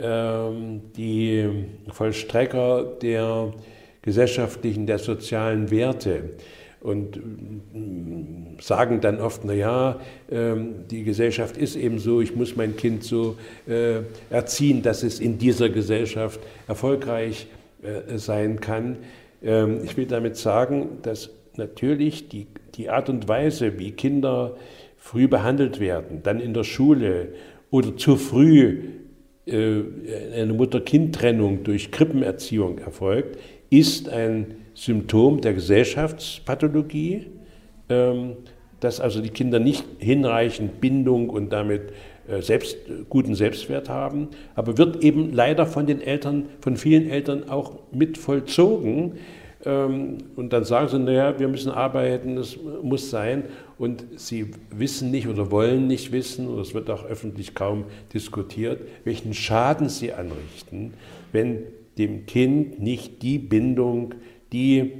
ähm, die Vollstrecker der gesellschaftlichen, der sozialen Werte und mm, sagen dann oft, naja, ähm, die Gesellschaft ist eben so, ich muss mein Kind so äh, erziehen, dass es in dieser Gesellschaft erfolgreich äh, sein kann. Ähm, ich will damit sagen, dass natürlich die, die Art und Weise, wie Kinder früh behandelt werden, dann in der Schule oder zu früh äh, eine Mutter-Kind-Trennung durch Krippenerziehung erfolgt, ist ein Symptom der Gesellschaftspathologie, ähm, dass also die Kinder nicht hinreichend Bindung und damit äh, selbst, guten Selbstwert haben, aber wird eben leider von den Eltern, von vielen Eltern auch mit vollzogen. Ähm, und dann sagen sie, naja, wir müssen arbeiten, das muss sein. Und sie wissen nicht oder wollen nicht wissen, und es wird auch öffentlich kaum diskutiert, welchen Schaden sie anrichten, wenn dem Kind nicht die Bindung, die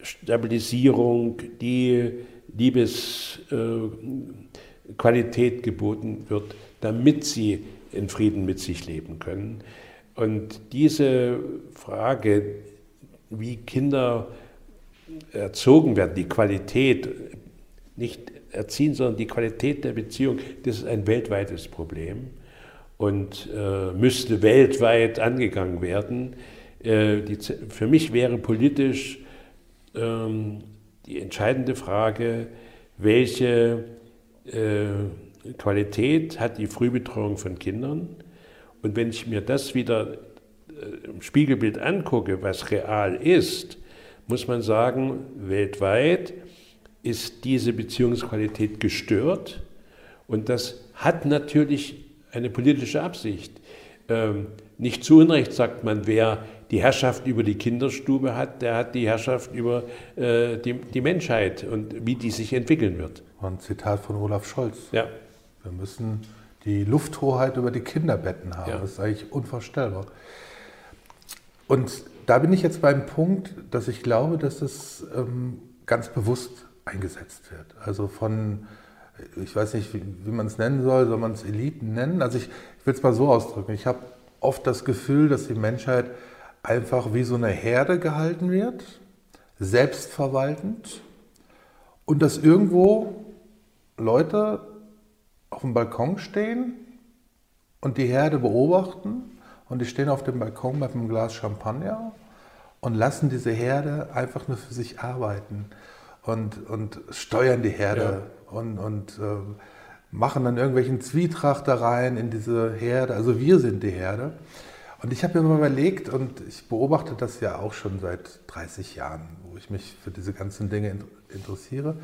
Stabilisierung, die Liebesqualität geboten wird, damit sie in Frieden mit sich leben können. Und diese Frage, wie Kinder erzogen werden, die Qualität, nicht erziehen, sondern die Qualität der Beziehung, das ist ein weltweites Problem und äh, müsste weltweit angegangen werden. Äh, die, für mich wäre politisch ähm, die entscheidende Frage, welche äh, Qualität hat die Frühbetreuung von Kindern? Und wenn ich mir das wieder äh, im Spiegelbild angucke, was real ist, muss man sagen, weltweit ist diese Beziehungsqualität gestört. Und das hat natürlich eine politische Absicht. Ähm, nicht zu Unrecht sagt man, wer die Herrschaft über die Kinderstube hat, der hat die Herrschaft über äh, die, die, Menschheit und wie die sich entwickeln wird. Ein Zitat von Olaf Scholz. Ja. Wir müssen die Lufthoheit über die Kinderbetten haben. Ja. Das ist eigentlich unvorstellbar. Und da bin ich jetzt beim Punkt, dass ich glaube, dass das ähm, ganz bewusst eingesetzt wird. Also von ich weiß nicht, wie, wie man es nennen soll, soll man es Eliten nennen? Also ich, ich will es mal so ausdrücken. Ich habe oft das Gefühl, dass die Menschheit einfach wie so eine Herde gehalten wird, selbstverwaltend und dass irgendwo Leute auf dem Balkon stehen und die Herde beobachten und die stehen auf dem Balkon mit einem Glas Champagner und lassen diese Herde einfach nur für sich arbeiten und, und steuern die Herde ja. und, und äh, machen dann irgendwelchen Zwietracht da rein in diese Herde. Also wir sind die Herde. Und ich habe mir mal überlegt, und ich beobachte das ja auch schon seit 30 Jahren, wo ich mich für diese ganzen Dinge interessiere.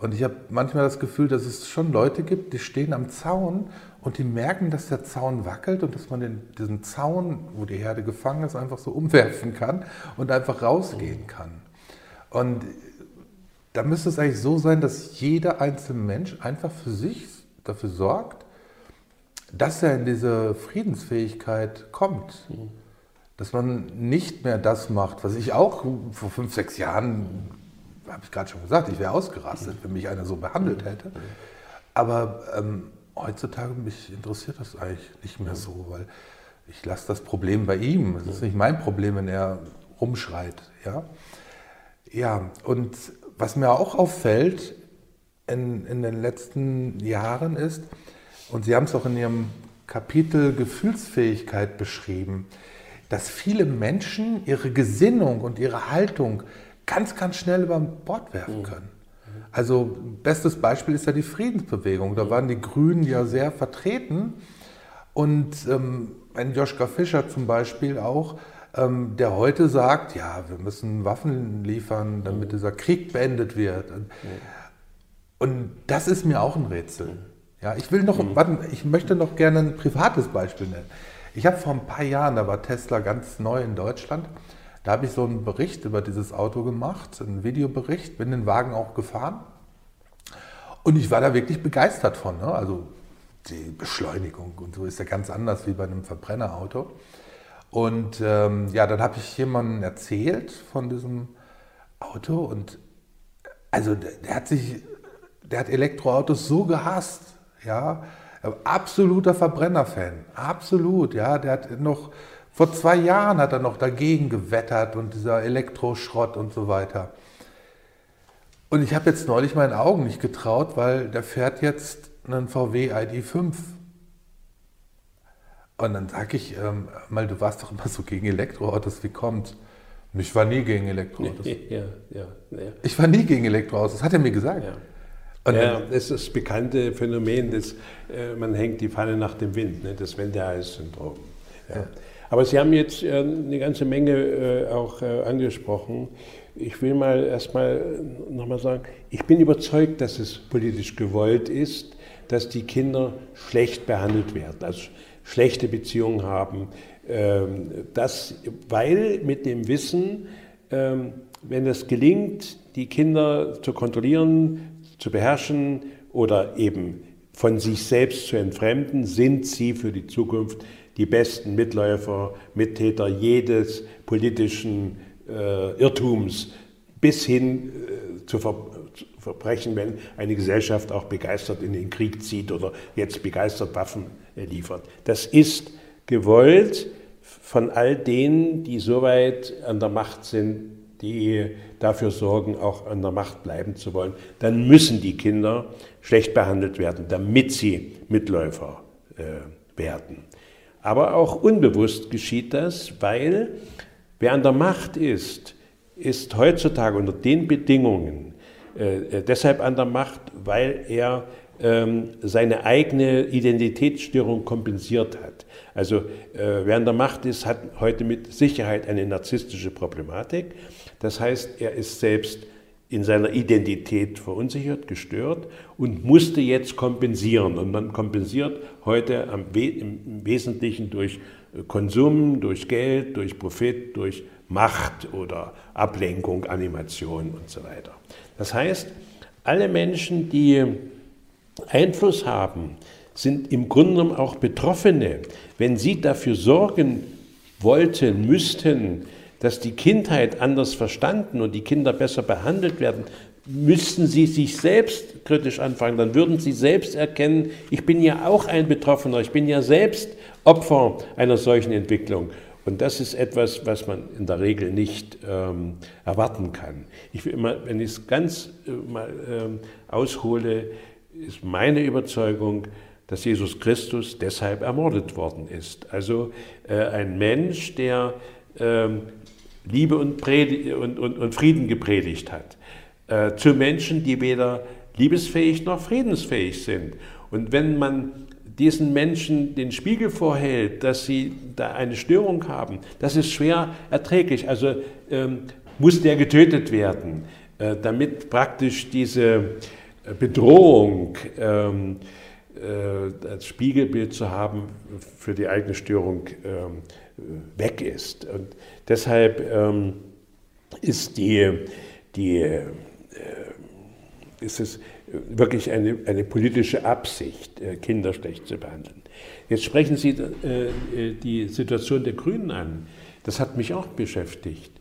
Und ich habe manchmal das Gefühl, dass es schon Leute gibt, die stehen am Zaun und die merken, dass der Zaun wackelt und dass man den, diesen Zaun, wo die Herde gefangen ist, einfach so (laughs) umwerfen kann und einfach rausgehen kann. Und da müsste es eigentlich so sein, dass jeder einzelne Mensch einfach für sich dafür sorgt, dass er in diese Friedensfähigkeit kommt. Dass man nicht mehr das macht, was ich auch vor fünf, sechs Jahren habe ich gerade schon gesagt, ich wäre ausgerastet, wenn mich einer so behandelt hätte. Aber ähm, heutzutage mich interessiert das eigentlich nicht mehr so, weil ich lasse das Problem bei ihm. Es ist nicht mein Problem, wenn er rumschreit. Ja, ja und was mir auch auffällt in, in den letzten Jahren ist, und Sie haben es auch in Ihrem Kapitel Gefühlsfähigkeit beschrieben, dass viele Menschen ihre Gesinnung und ihre Haltung ganz, ganz schnell über Bord werfen mhm. können. Also bestes Beispiel ist ja die Friedensbewegung. Da waren die Grünen ja sehr vertreten. Und ähm, ein Joschka Fischer zum Beispiel auch, ähm, der heute sagt, ja, wir müssen Waffen liefern, damit mhm. dieser Krieg beendet wird. Und, das ist mir auch ein Rätsel. Mhm. Ja, ich will noch, warte, ich möchte noch gerne ein privates Beispiel nennen. Ich habe vor ein paar Jahren, da war Tesla ganz neu in Deutschland, da habe ich so einen Bericht über dieses Auto gemacht, einen Videobericht, bin den Wagen auch gefahren. Und ich war da wirklich begeistert von. Ne? Also die Beschleunigung und so ist ja ganz anders wie bei einem Verbrennerauto. Und ähm, ja, dann habe ich jemandem erzählt von diesem Auto und also der, der hat sich, der hat Elektroautos so gehasst, ja, absoluter Verbrennerfan, absolut, ja, der hat noch vor zwei Jahren hat er noch dagegen gewettert und dieser Elektroschrott und so weiter. Und ich habe jetzt neulich meinen Augen nicht getraut, weil der fährt jetzt einen VW ID5. Und dann sage ich, ähm, mal, du warst doch immer so gegen Elektroautos, wie kommt? Und ich war nie gegen Elektroautos. (laughs) ja, ja, ja. Ich war nie gegen Elektroautos, das hat er mir gesagt. Ja. Und ja, das ist das bekannte Phänomen, dass äh, man hängt die Pfanne nach dem Wind, ne? das Wendehals-Syndrom. Ja. Ja. Aber Sie haben jetzt äh, eine ganze Menge äh, auch äh, angesprochen. Ich will mal erstmal nochmal sagen, ich bin überzeugt, dass es politisch gewollt ist, dass die Kinder schlecht behandelt werden, also schlechte Beziehungen haben. Ähm, das, weil mit dem Wissen, ähm, wenn es gelingt, die Kinder zu kontrollieren, zu beherrschen oder eben von sich selbst zu entfremden, sind sie für die Zukunft die besten Mitläufer, Mittäter jedes politischen äh, Irrtums bis hin äh, zu, Ver zu Verbrechen, wenn eine Gesellschaft auch begeistert in den Krieg zieht oder jetzt begeistert Waffen äh, liefert. Das ist gewollt von all denen, die so weit an der Macht sind, die dafür sorgen, auch an der Macht bleiben zu wollen. Dann müssen die Kinder schlecht behandelt werden, damit sie Mitläufer äh, werden. Aber auch unbewusst geschieht das, weil wer an der Macht ist, ist heutzutage unter den Bedingungen äh, äh, deshalb an der Macht, weil er ähm, seine eigene Identitätsstörung kompensiert hat. Also äh, wer an der Macht ist, hat heute mit Sicherheit eine narzisstische Problematik. Das heißt, er ist selbst in seiner Identität verunsichert, gestört und musste jetzt kompensieren. Und man kompensiert heute im Wesentlichen durch Konsum, durch Geld, durch Profit, durch Macht oder Ablenkung, Animation und so weiter. Das heißt, alle Menschen, die Einfluss haben, sind im Grunde genommen auch Betroffene. Wenn sie dafür sorgen wollten, müssten, dass die Kindheit anders verstanden und die Kinder besser behandelt werden, müssten sie sich selbst kritisch anfangen. Dann würden sie selbst erkennen, ich bin ja auch ein Betroffener, ich bin ja selbst Opfer einer solchen Entwicklung. Und das ist etwas, was man in der Regel nicht ähm, erwarten kann. Ich will immer, wenn ich es ganz äh, mal ähm, aushole, ist meine Überzeugung, dass Jesus Christus deshalb ermordet worden ist. Also äh, ein Mensch, der ähm, Liebe und, und, und, und, Frieden gepredigt hat. Äh, zu Menschen, die weder liebesfähig noch friedensfähig sind. Und wenn man diesen Menschen den Spiegel vorhält, dass sie da eine Störung haben, das ist schwer erträglich. Also ähm, muss der getötet werden, äh, damit praktisch diese Bedrohung ähm, äh, als Spiegelbild zu haben für die eigene Störung ähm, weg ist. Und deshalb ähm, ist die, die äh, ist es wirklich eine, eine politische Absicht, äh, Kinder schlecht zu behandeln. Jetzt sprechen Sie äh, die Situation der Grünen an. Das hat mich auch beschäftigt.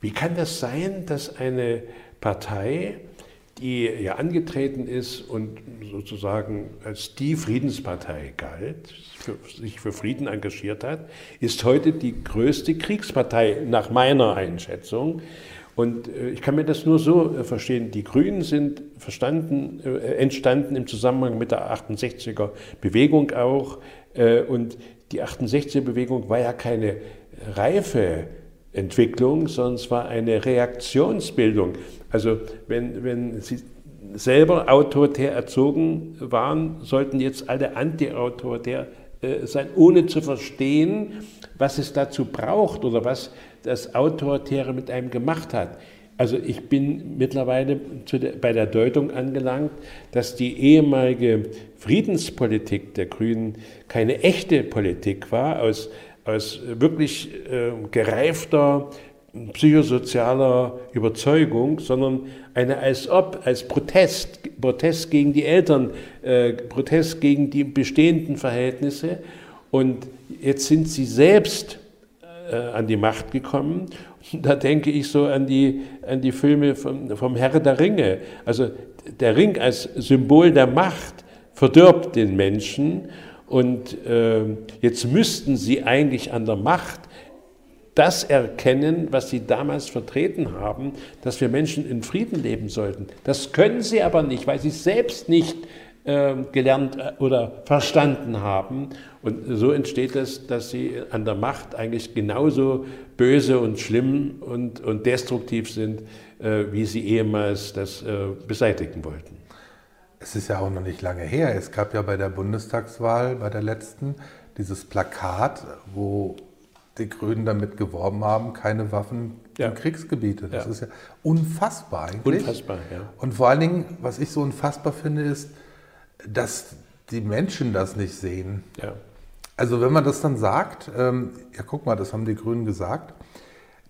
Wie kann das sein, dass eine Partei, die ja angetreten ist und sozusagen als die Friedenspartei galt, für, sich für Frieden engagiert hat, ist heute die größte Kriegspartei nach meiner Einschätzung. Und äh, ich kann mir das nur so äh, verstehen. Die Grünen sind verstanden, äh, entstanden im Zusammenhang mit der 68er Bewegung auch. Und die 68er Bewegung war ja keine reife Entwicklung, sondern es war eine Reaktionsbildung. Also wenn, wenn Sie selber autoritär erzogen waren, sollten jetzt alle antiautoritär sein, ohne zu verstehen, was es dazu braucht oder was das Autoritäre mit einem gemacht hat. Also ich bin mittlerweile der, bei der Deutung angelangt, dass die ehemalige Friedenspolitik der Grünen keine echte Politik war, aus, aus wirklich äh, gereifter psychosozialer Überzeugung, sondern eine als ob, als Protest, Protest gegen die Eltern, äh, Protest gegen die bestehenden Verhältnisse. Und jetzt sind sie selbst äh, an die Macht gekommen. Da denke ich so an die, an die Filme vom, vom Herr der Ringe. Also der Ring als Symbol der Macht verdirbt den Menschen und äh, jetzt müssten sie eigentlich an der Macht das erkennen, was sie damals vertreten haben, dass wir Menschen in Frieden leben sollten. Das können sie aber nicht, weil sie selbst nicht ähm, gelernt äh, oder verstanden haben. Und so entsteht es, dass sie an der Macht eigentlich genauso böse und schlimm und, und destruktiv sind, äh, wie sie ehemals das äh, beseitigen wollten. Es ist ja auch noch nicht lange her. Es gab ja bei der Bundestagswahl, bei der letzten, dieses Plakat, wo die Grünen damit geworben haben, keine Waffen ja. in Kriegsgebiete. Das ja. ist ja unfassbar eigentlich. Unfassbar, ja. Und vor allen Dingen, was ich so unfassbar finde, ist, dass die Menschen das nicht sehen. Ja. Also wenn man das dann sagt, ähm, ja guck mal, das haben die Grünen gesagt,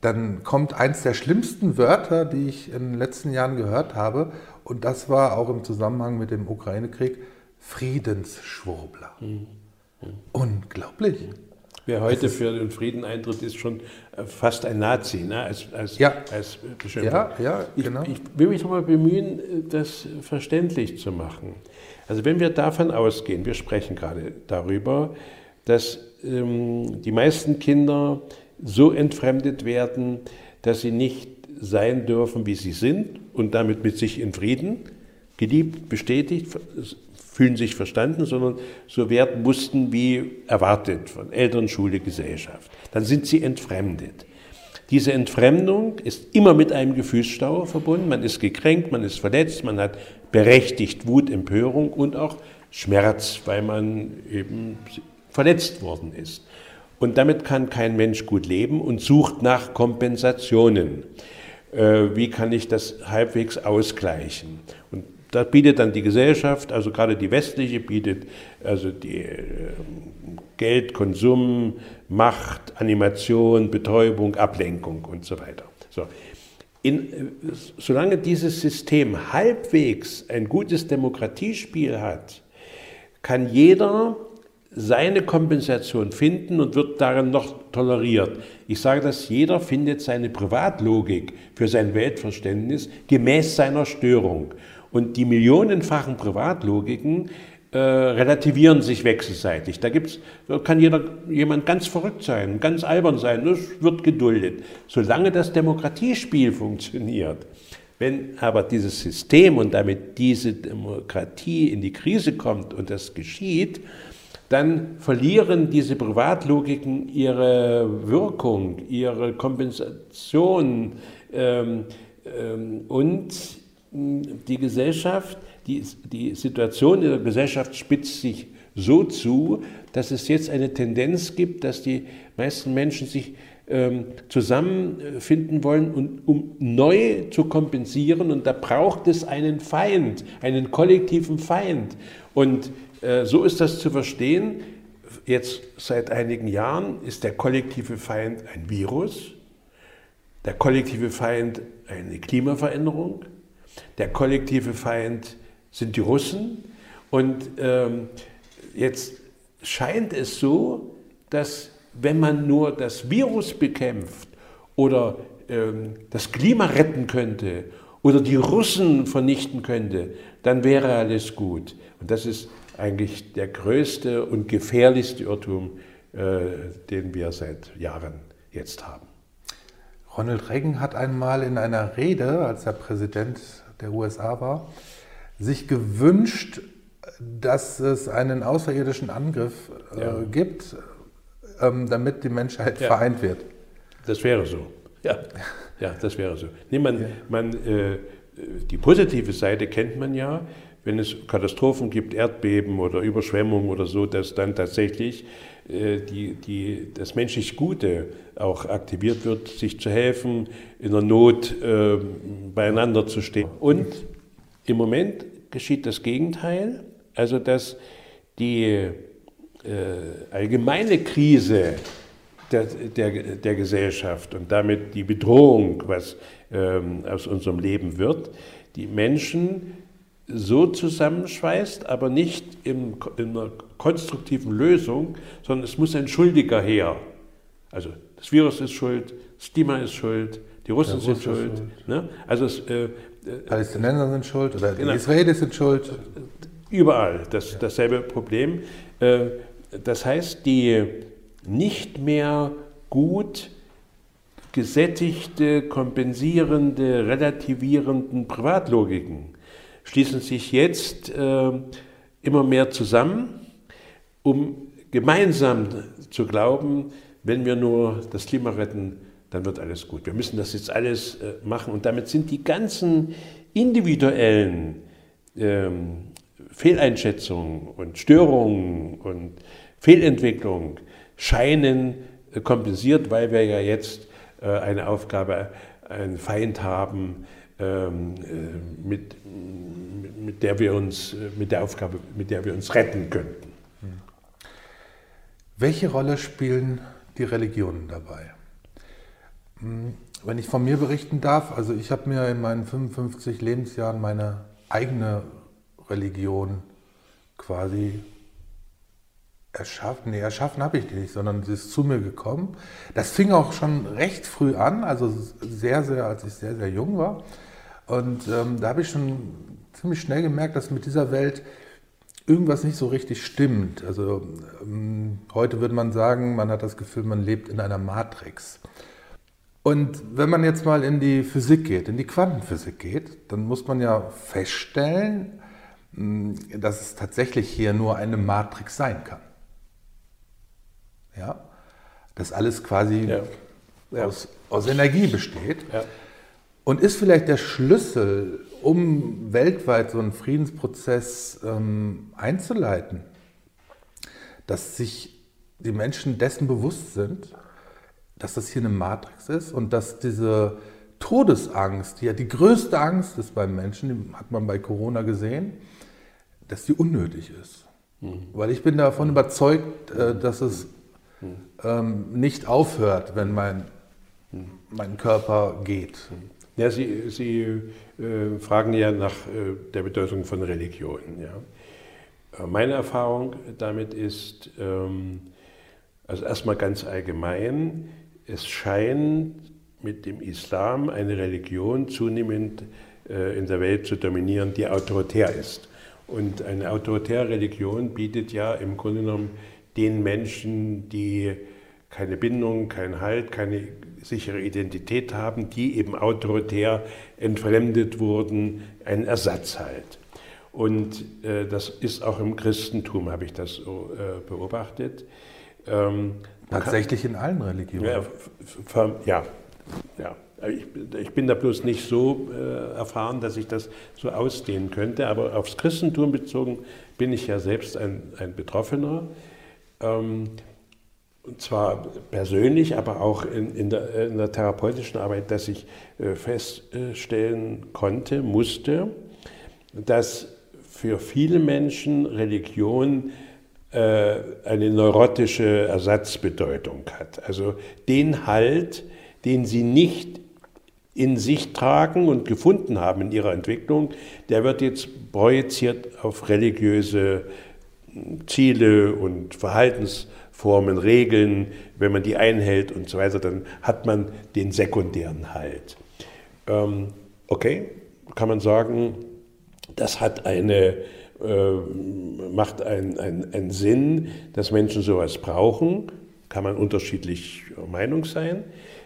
dann kommt eins der schlimmsten Wörter, die ich in den letzten Jahren gehört habe, und das war auch im Zusammenhang mit dem Ukraine-Krieg, Friedensschwurbler. Mhm. Mhm. Unglaublich. Wer heute für den Frieden eintritt, ist schon äh, fast ein Nazi, ne? als, als, ja. als Ja, ja, genau. Ich, ich will mich nochmal bemühen, das verständlich zu machen. Also wenn wir davon ausgehen, wir sprechen gerade darüber, dass ähm, die meisten Kinder so entfremdet werden, dass sie nicht sein dürfen, wie sie sind und damit mit sich in Frieden, geliebt, bestätigt, fühlen sich verstanden, sondern so werden mussten wie erwartet von Eltern, Schule, Gesellschaft. Dann sind sie entfremdet. Diese Entfremdung ist immer mit einem Gefühlsstau verbunden. Man ist gekränkt, man ist verletzt, man hat berechtigt Wut, Empörung und auch Schmerz, weil man eben verletzt worden ist. Und damit kann kein Mensch gut leben und sucht nach Kompensationen. Äh, wie kann ich das halbwegs ausgleichen? Und da bietet dann die Gesellschaft, also gerade die westliche, bietet also die äh, Geld, Konsum, Macht, Animation, Betäubung, Ablenkung und so weiter. So. In, äh, solange dieses System halbwegs ein gutes Demokratiespiel hat, kann jeder seine Kompensation finden und wird darin noch toleriert. Ich sage das, jeder findet seine Privatlogik für sein Weltverständnis gemäß seiner Störung. Und die millionenfachen Privatlogiken äh, relativieren sich wechselseitig. Da gibt's, kann jeder, jemand ganz verrückt sein, ganz albern sein, das wird geduldet, solange das Demokratiespiel funktioniert. Wenn aber dieses System und damit diese Demokratie in die Krise kommt und das geschieht, dann verlieren diese Privatlogiken ihre Wirkung, ihre Kompensation ähm, ähm, und die Gesellschaft, die, die Situation in der Gesellschaft spitzt sich so zu, dass es jetzt eine Tendenz gibt, dass die meisten Menschen sich ähm, zusammenfinden wollen, und, um neu zu kompensieren. Und da braucht es einen Feind, einen kollektiven Feind. Und äh, so ist das zu verstehen. Jetzt seit einigen Jahren ist der kollektive Feind ein Virus, der kollektive Feind eine Klimaveränderung, der kollektive Feind sind die Russen. Und ähm, jetzt scheint es so, dass wenn man nur das Virus bekämpft oder ähm, das Klima retten könnte oder die Russen vernichten könnte, dann wäre alles gut. Und das ist eigentlich der größte und gefährlichste Irrtum, äh, den wir seit Jahren jetzt haben. Ronald Reagan hat einmal in einer Rede, als er Präsident der USA war, sich gewünscht, dass es einen außerirdischen Angriff äh, ja. gibt, ähm, damit die Menschheit ja. vereint wird. Das wäre so. Ja, (laughs) ja das wäre so. Nee, man, ja. man, äh, die positive Seite kennt man ja, wenn es Katastrophen gibt, Erdbeben oder Überschwemmungen oder so, dass dann tatsächlich äh, die, die, das menschlich Gute auch aktiviert wird, sich zu helfen, in der Not äh, beieinander zu stehen. Und im Moment geschieht das Gegenteil, also dass die äh, allgemeine Krise der, der, der, Gesellschaft und damit die Bedrohung, was ähm, aus unserem Leben wird, die Menschen so zusammenschweißt, aber nicht in, in einer konstruktiven Lösung, sondern es muss ein Schuldiger her. Also das Virus ist schuld, das Klima ist schuld, die Russen sind schuld. schuld. Ne? Also es, äh, äh, Palästinenser sind schuld oder genau. die Israelis sind schuld. Überall das, dasselbe Problem. Äh, das heißt, die nicht mehr gut gesättigte, kompensierende, relativierenden Privatlogiken schließen sich jetzt äh, immer mehr zusammen, um gemeinsam zu glauben, wenn wir nur das Klima retten, dann wird alles gut. Wir müssen das jetzt alles äh, machen und damit sind die ganzen individuellen ähm, Fehleinschätzungen und Störungen und Fehlentwicklung scheinen äh, kompensiert, weil wir ja jetzt äh, eine Aufgabe, einen Feind haben, mit, mit, der wir uns, mit der Aufgabe, mit der wir uns retten könnten. Welche Rolle spielen die Religionen dabei? Hm, wenn ich von mir berichten darf, also ich habe mir in meinen 55 Lebensjahren meine eigene Religion quasi erschaffen. Nee, erschaffen habe ich die nicht, sondern sie ist zu mir gekommen. Das fing auch schon recht früh an, also sehr, sehr, als ich sehr, sehr jung war. Und ähm, da habe ich schon ziemlich schnell gemerkt, dass mit dieser Welt irgendwas nicht so richtig stimmt. Also ähm, heute würde man sagen, man hat das Gefühl, man lebt in einer Matrix. Und wenn man jetzt mal in die Physik geht, in die Quantenphysik geht, dann muss man ja feststellen, dass es tatsächlich hier nur eine Matrix sein kann. Ja? Dass alles quasi ja. Ja. Aus, aus, Energie besteht. Ja. Und ist vielleicht der Schlüssel, um weltweit so einen Friedensprozess ähm, einzuleiten, dass sich die Menschen dessen bewusst sind, dass das hier eine Matrix ist und dass diese Todesangst, die ja die größte Angst ist beim Menschen, die hat man bei Corona gesehen, dass die unnötig ist. Mhm. Weil ich bin davon überzeugt, äh, dass es ähm, nicht aufhört, wenn mein, mein Körper geht. Ja, Sie, Sie äh, fragen ja nach äh, der Bedeutung von Religion. Ja. Äh, meine Erfahrung damit ist, ähm, also erstmal ganz allgemein, es scheint mit dem Islam eine Religion zunehmend äh, in der Welt zu dominieren, die autoritär ist. Und eine autoritäre Religion bietet ja im Grunde genommen den Menschen, die keine Bindung, keinen Halt, keine sichere Identität haben, die eben autoritär entfremdet wurden, einen Ersatz halt. Und äh, das ist auch im Christentum, habe ich das so äh, beobachtet. Ähm, Tatsächlich kann, in allen Religionen. Ja, ja, ja. ich, ich, bin da bloß nicht so äh, erfahren, dass ich das so ausdehnen könnte, aber aufs Christentum bezogen bin ich ja selbst ein, ein Betroffener. Ähm, und zwar persönlich, aber auch in, in, der, in der, therapeutischen Arbeit, dass ich äh, feststellen konnte, musste, dass für viele Menschen Religion äh, eine neurotische Ersatzbedeutung hat. Also den Halt, den sie nicht in sich tragen und gefunden haben in ihrer Entwicklung, der wird jetzt projiziert auf religiöse Ziele und Verhaltensformen, Regeln. Wenn man die einhält und so weiter, dann hat man den sekundären Halt. Ähm, okay, kann man sagen, das hat eine, äh, macht einen ein Sinn, dass Menschen sowas brauchen. Kann man unterschiedlich Meinung sein.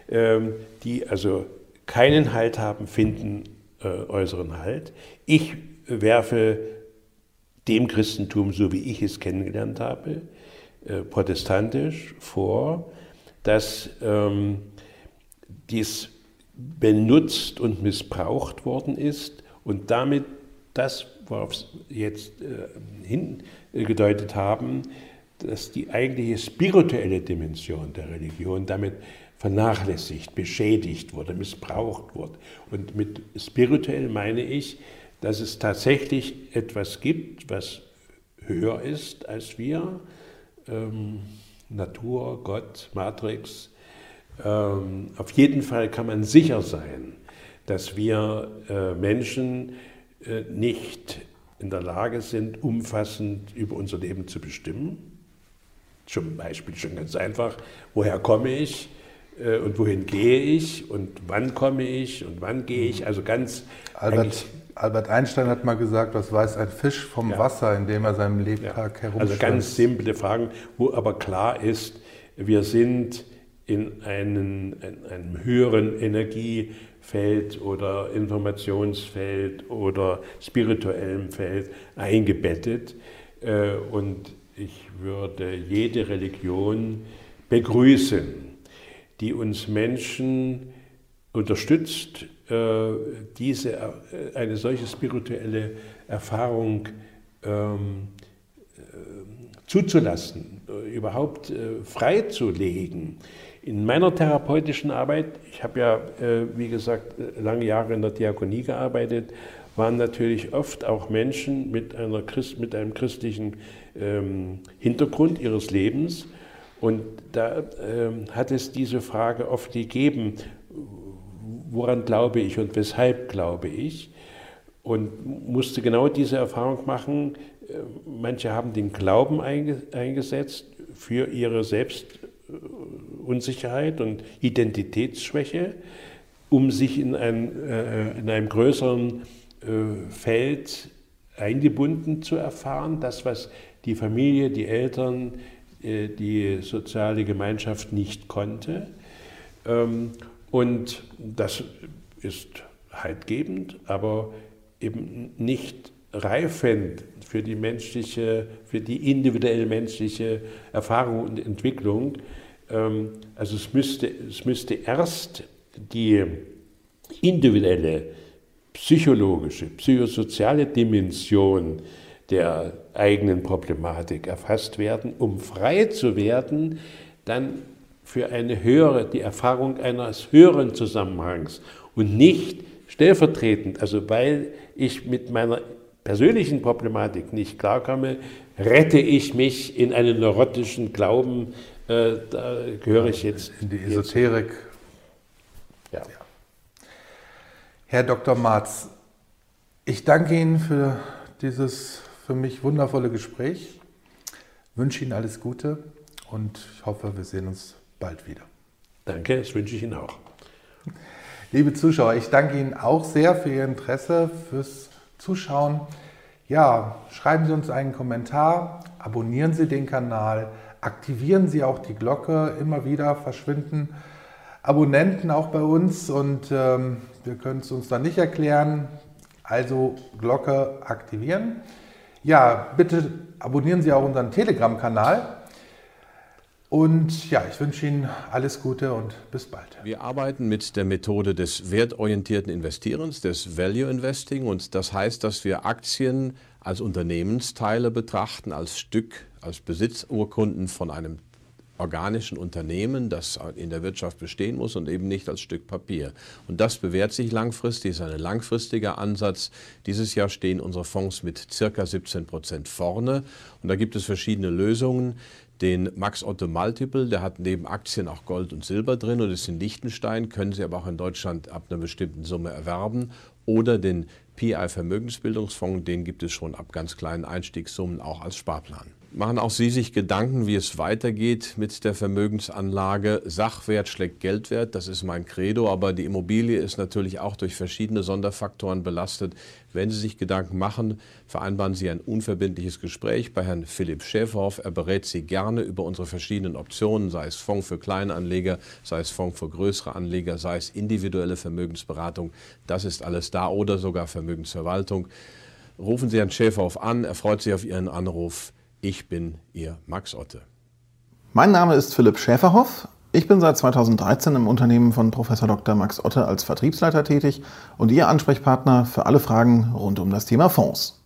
Ähm, die also keinen Halt haben, finden äh, äußeren Halt. Ich werfe dem Christentum, so wie ich es kennengelernt habe, äh, protestantisch vor, dass ähm, dies benutzt und missbraucht worden ist und damit das, worauf Sie jetzt äh, hingedeutet haben, dass die eigentliche spirituelle Dimension der Religion damit vernachlässigt, beschädigt wurde, missbraucht wurde. Und mit spirituell meine ich, dass es tatsächlich etwas gibt, was höher ist als wir. Ähm, Natur, Gott, Matrix. Ähm, auf jeden Fall kann man sicher sein, dass wir äh, Menschen äh, nicht in der Lage sind, umfassend über unser Leben zu bestimmen. Zum Beispiel schon ganz einfach, woher komme ich? Äh, und wohin gehe ich und wann komme ich und wann gehe ich. Also ganz. Albert, Albert Einstein hat mal gesagt, was weiß ein Fisch vom ja. Wasser, in dem er seinem Lebtag ja. herumschwimmt. Also ganz simple Fragen, wo aber klar ist, wir sind in, einen, in einem höheren Energiefeld oder Informationsfeld oder spirituellem Feld eingebettet. Äh, und ich würde jede Religion begrüßen die uns Menschen unterstützt, äh, diese, äh, eine solche spirituelle Erfahrung ähm, äh, zuzulassen, überhaupt freizulegen. In meiner therapeutischen Arbeit, ich habe ja, wie gesagt, lange Jahre in der Diakonie gearbeitet, waren natürlich oft auch Menschen mit, einer Christ, mit einem christlichen ähm, Hintergrund ihres Lebens, und da äh, hat es diese Frage oft gegeben, woran glaube ich und weshalb glaube ich? Und musste genau diese Erfahrung machen. Äh, manche haben den Glauben eingesetzt für ihre Selbstunsicherheit und Identitätsschwäche, um sich in, ein, äh, in einem größeren äh, Feld eingebunden zu erfahren. Das, was die Familie, die Eltern, äh, die soziale Gemeinschaft nicht konnte. Und das ist haltgebend, aber eben nicht reifend für die menschliche, für die individuell menschliche Erfahrung und Entwicklung. Ähm, also es müsste, es müsste erst die individuelle, psychologische, psychosoziale Dimension der eigenen Problematik erfasst werden, um frei zu werden, dann für eine höhere, die Erfahrung eines höheren Zusammenhangs und nicht stellvertretend, also weil ich mit meiner persönlichen Problematik nicht klarkomme, rette ich mich in einen neurotischen Glauben, äh, da gehöre ich jetzt. In die Esoterik. Ja. ja. Herr Dr. Marz, ich danke Ihnen für dieses für mich wundervolle Gespräch. Wünsche Ihnen alles Gute und ich hoffe, wir sehen uns bald wieder. Danke, das wünsche ich Ihnen auch. Liebe Zuschauer, ich danke Ihnen auch sehr für Ihr Interesse, fürs Zuschauen. Ja, schreiben Sie uns einen Kommentar, abonnieren Sie den Kanal, aktivieren Sie auch die Glocke. Immer wieder verschwinden Abonnenten auch bei uns und ähm, wir können es uns dann nicht erklären. Also Glocke aktivieren. Ja, bitte abonnieren Sie auch unseren Telegram-Kanal. Und ja, ich wünsche Ihnen alles Gute und bis bald. Wir arbeiten mit der Methode des wertorientierten Investierens, des Value Investing. Und das heißt, dass wir Aktien als Unternehmensteile betrachten, als Stück, als Besitzurkunden von einem organischen Unternehmen, das in der Wirtschaft bestehen muss und eben nicht als Stück Papier. Und das bewährt sich langfristig, ist ein langfristiger Ansatz. Dieses Jahr stehen unsere Fonds mit circa 17 Prozent vorne. Und da gibt es verschiedene Lösungen den Max Otto Multiple, der hat neben Aktien auch Gold und Silber drin und ist in Liechtenstein, können Sie aber auch in Deutschland ab einer bestimmten Summe erwerben. Oder den PI Vermögensbildungsfonds, den gibt es schon ab ganz kleinen Einstiegssummen auch als Sparplan. Machen auch Sie sich Gedanken, wie es weitergeht mit der Vermögensanlage? Sachwert schlägt Geldwert, das ist mein Credo, aber die Immobilie ist natürlich auch durch verschiedene Sonderfaktoren belastet. Wenn Sie sich Gedanken machen, vereinbaren Sie ein unverbindliches Gespräch bei Herrn Philipp Schäferhoff. Er berät Sie gerne über unsere verschiedenen Optionen, sei es Fonds für Kleinanleger, sei es Fonds für größere Anleger, sei es individuelle Vermögensberatung. Das ist alles da oder sogar Vermögensverwaltung. Rufen Sie Herrn Schäferhoff an, er freut sich auf Ihren Anruf. Ich bin Ihr Max Otte. Mein Name ist Philipp Schäferhoff. Ich bin seit 2013 im Unternehmen von Professor Dr. Max Otte als Vertriebsleiter tätig und Ihr Ansprechpartner für alle Fragen rund um das Thema Fonds.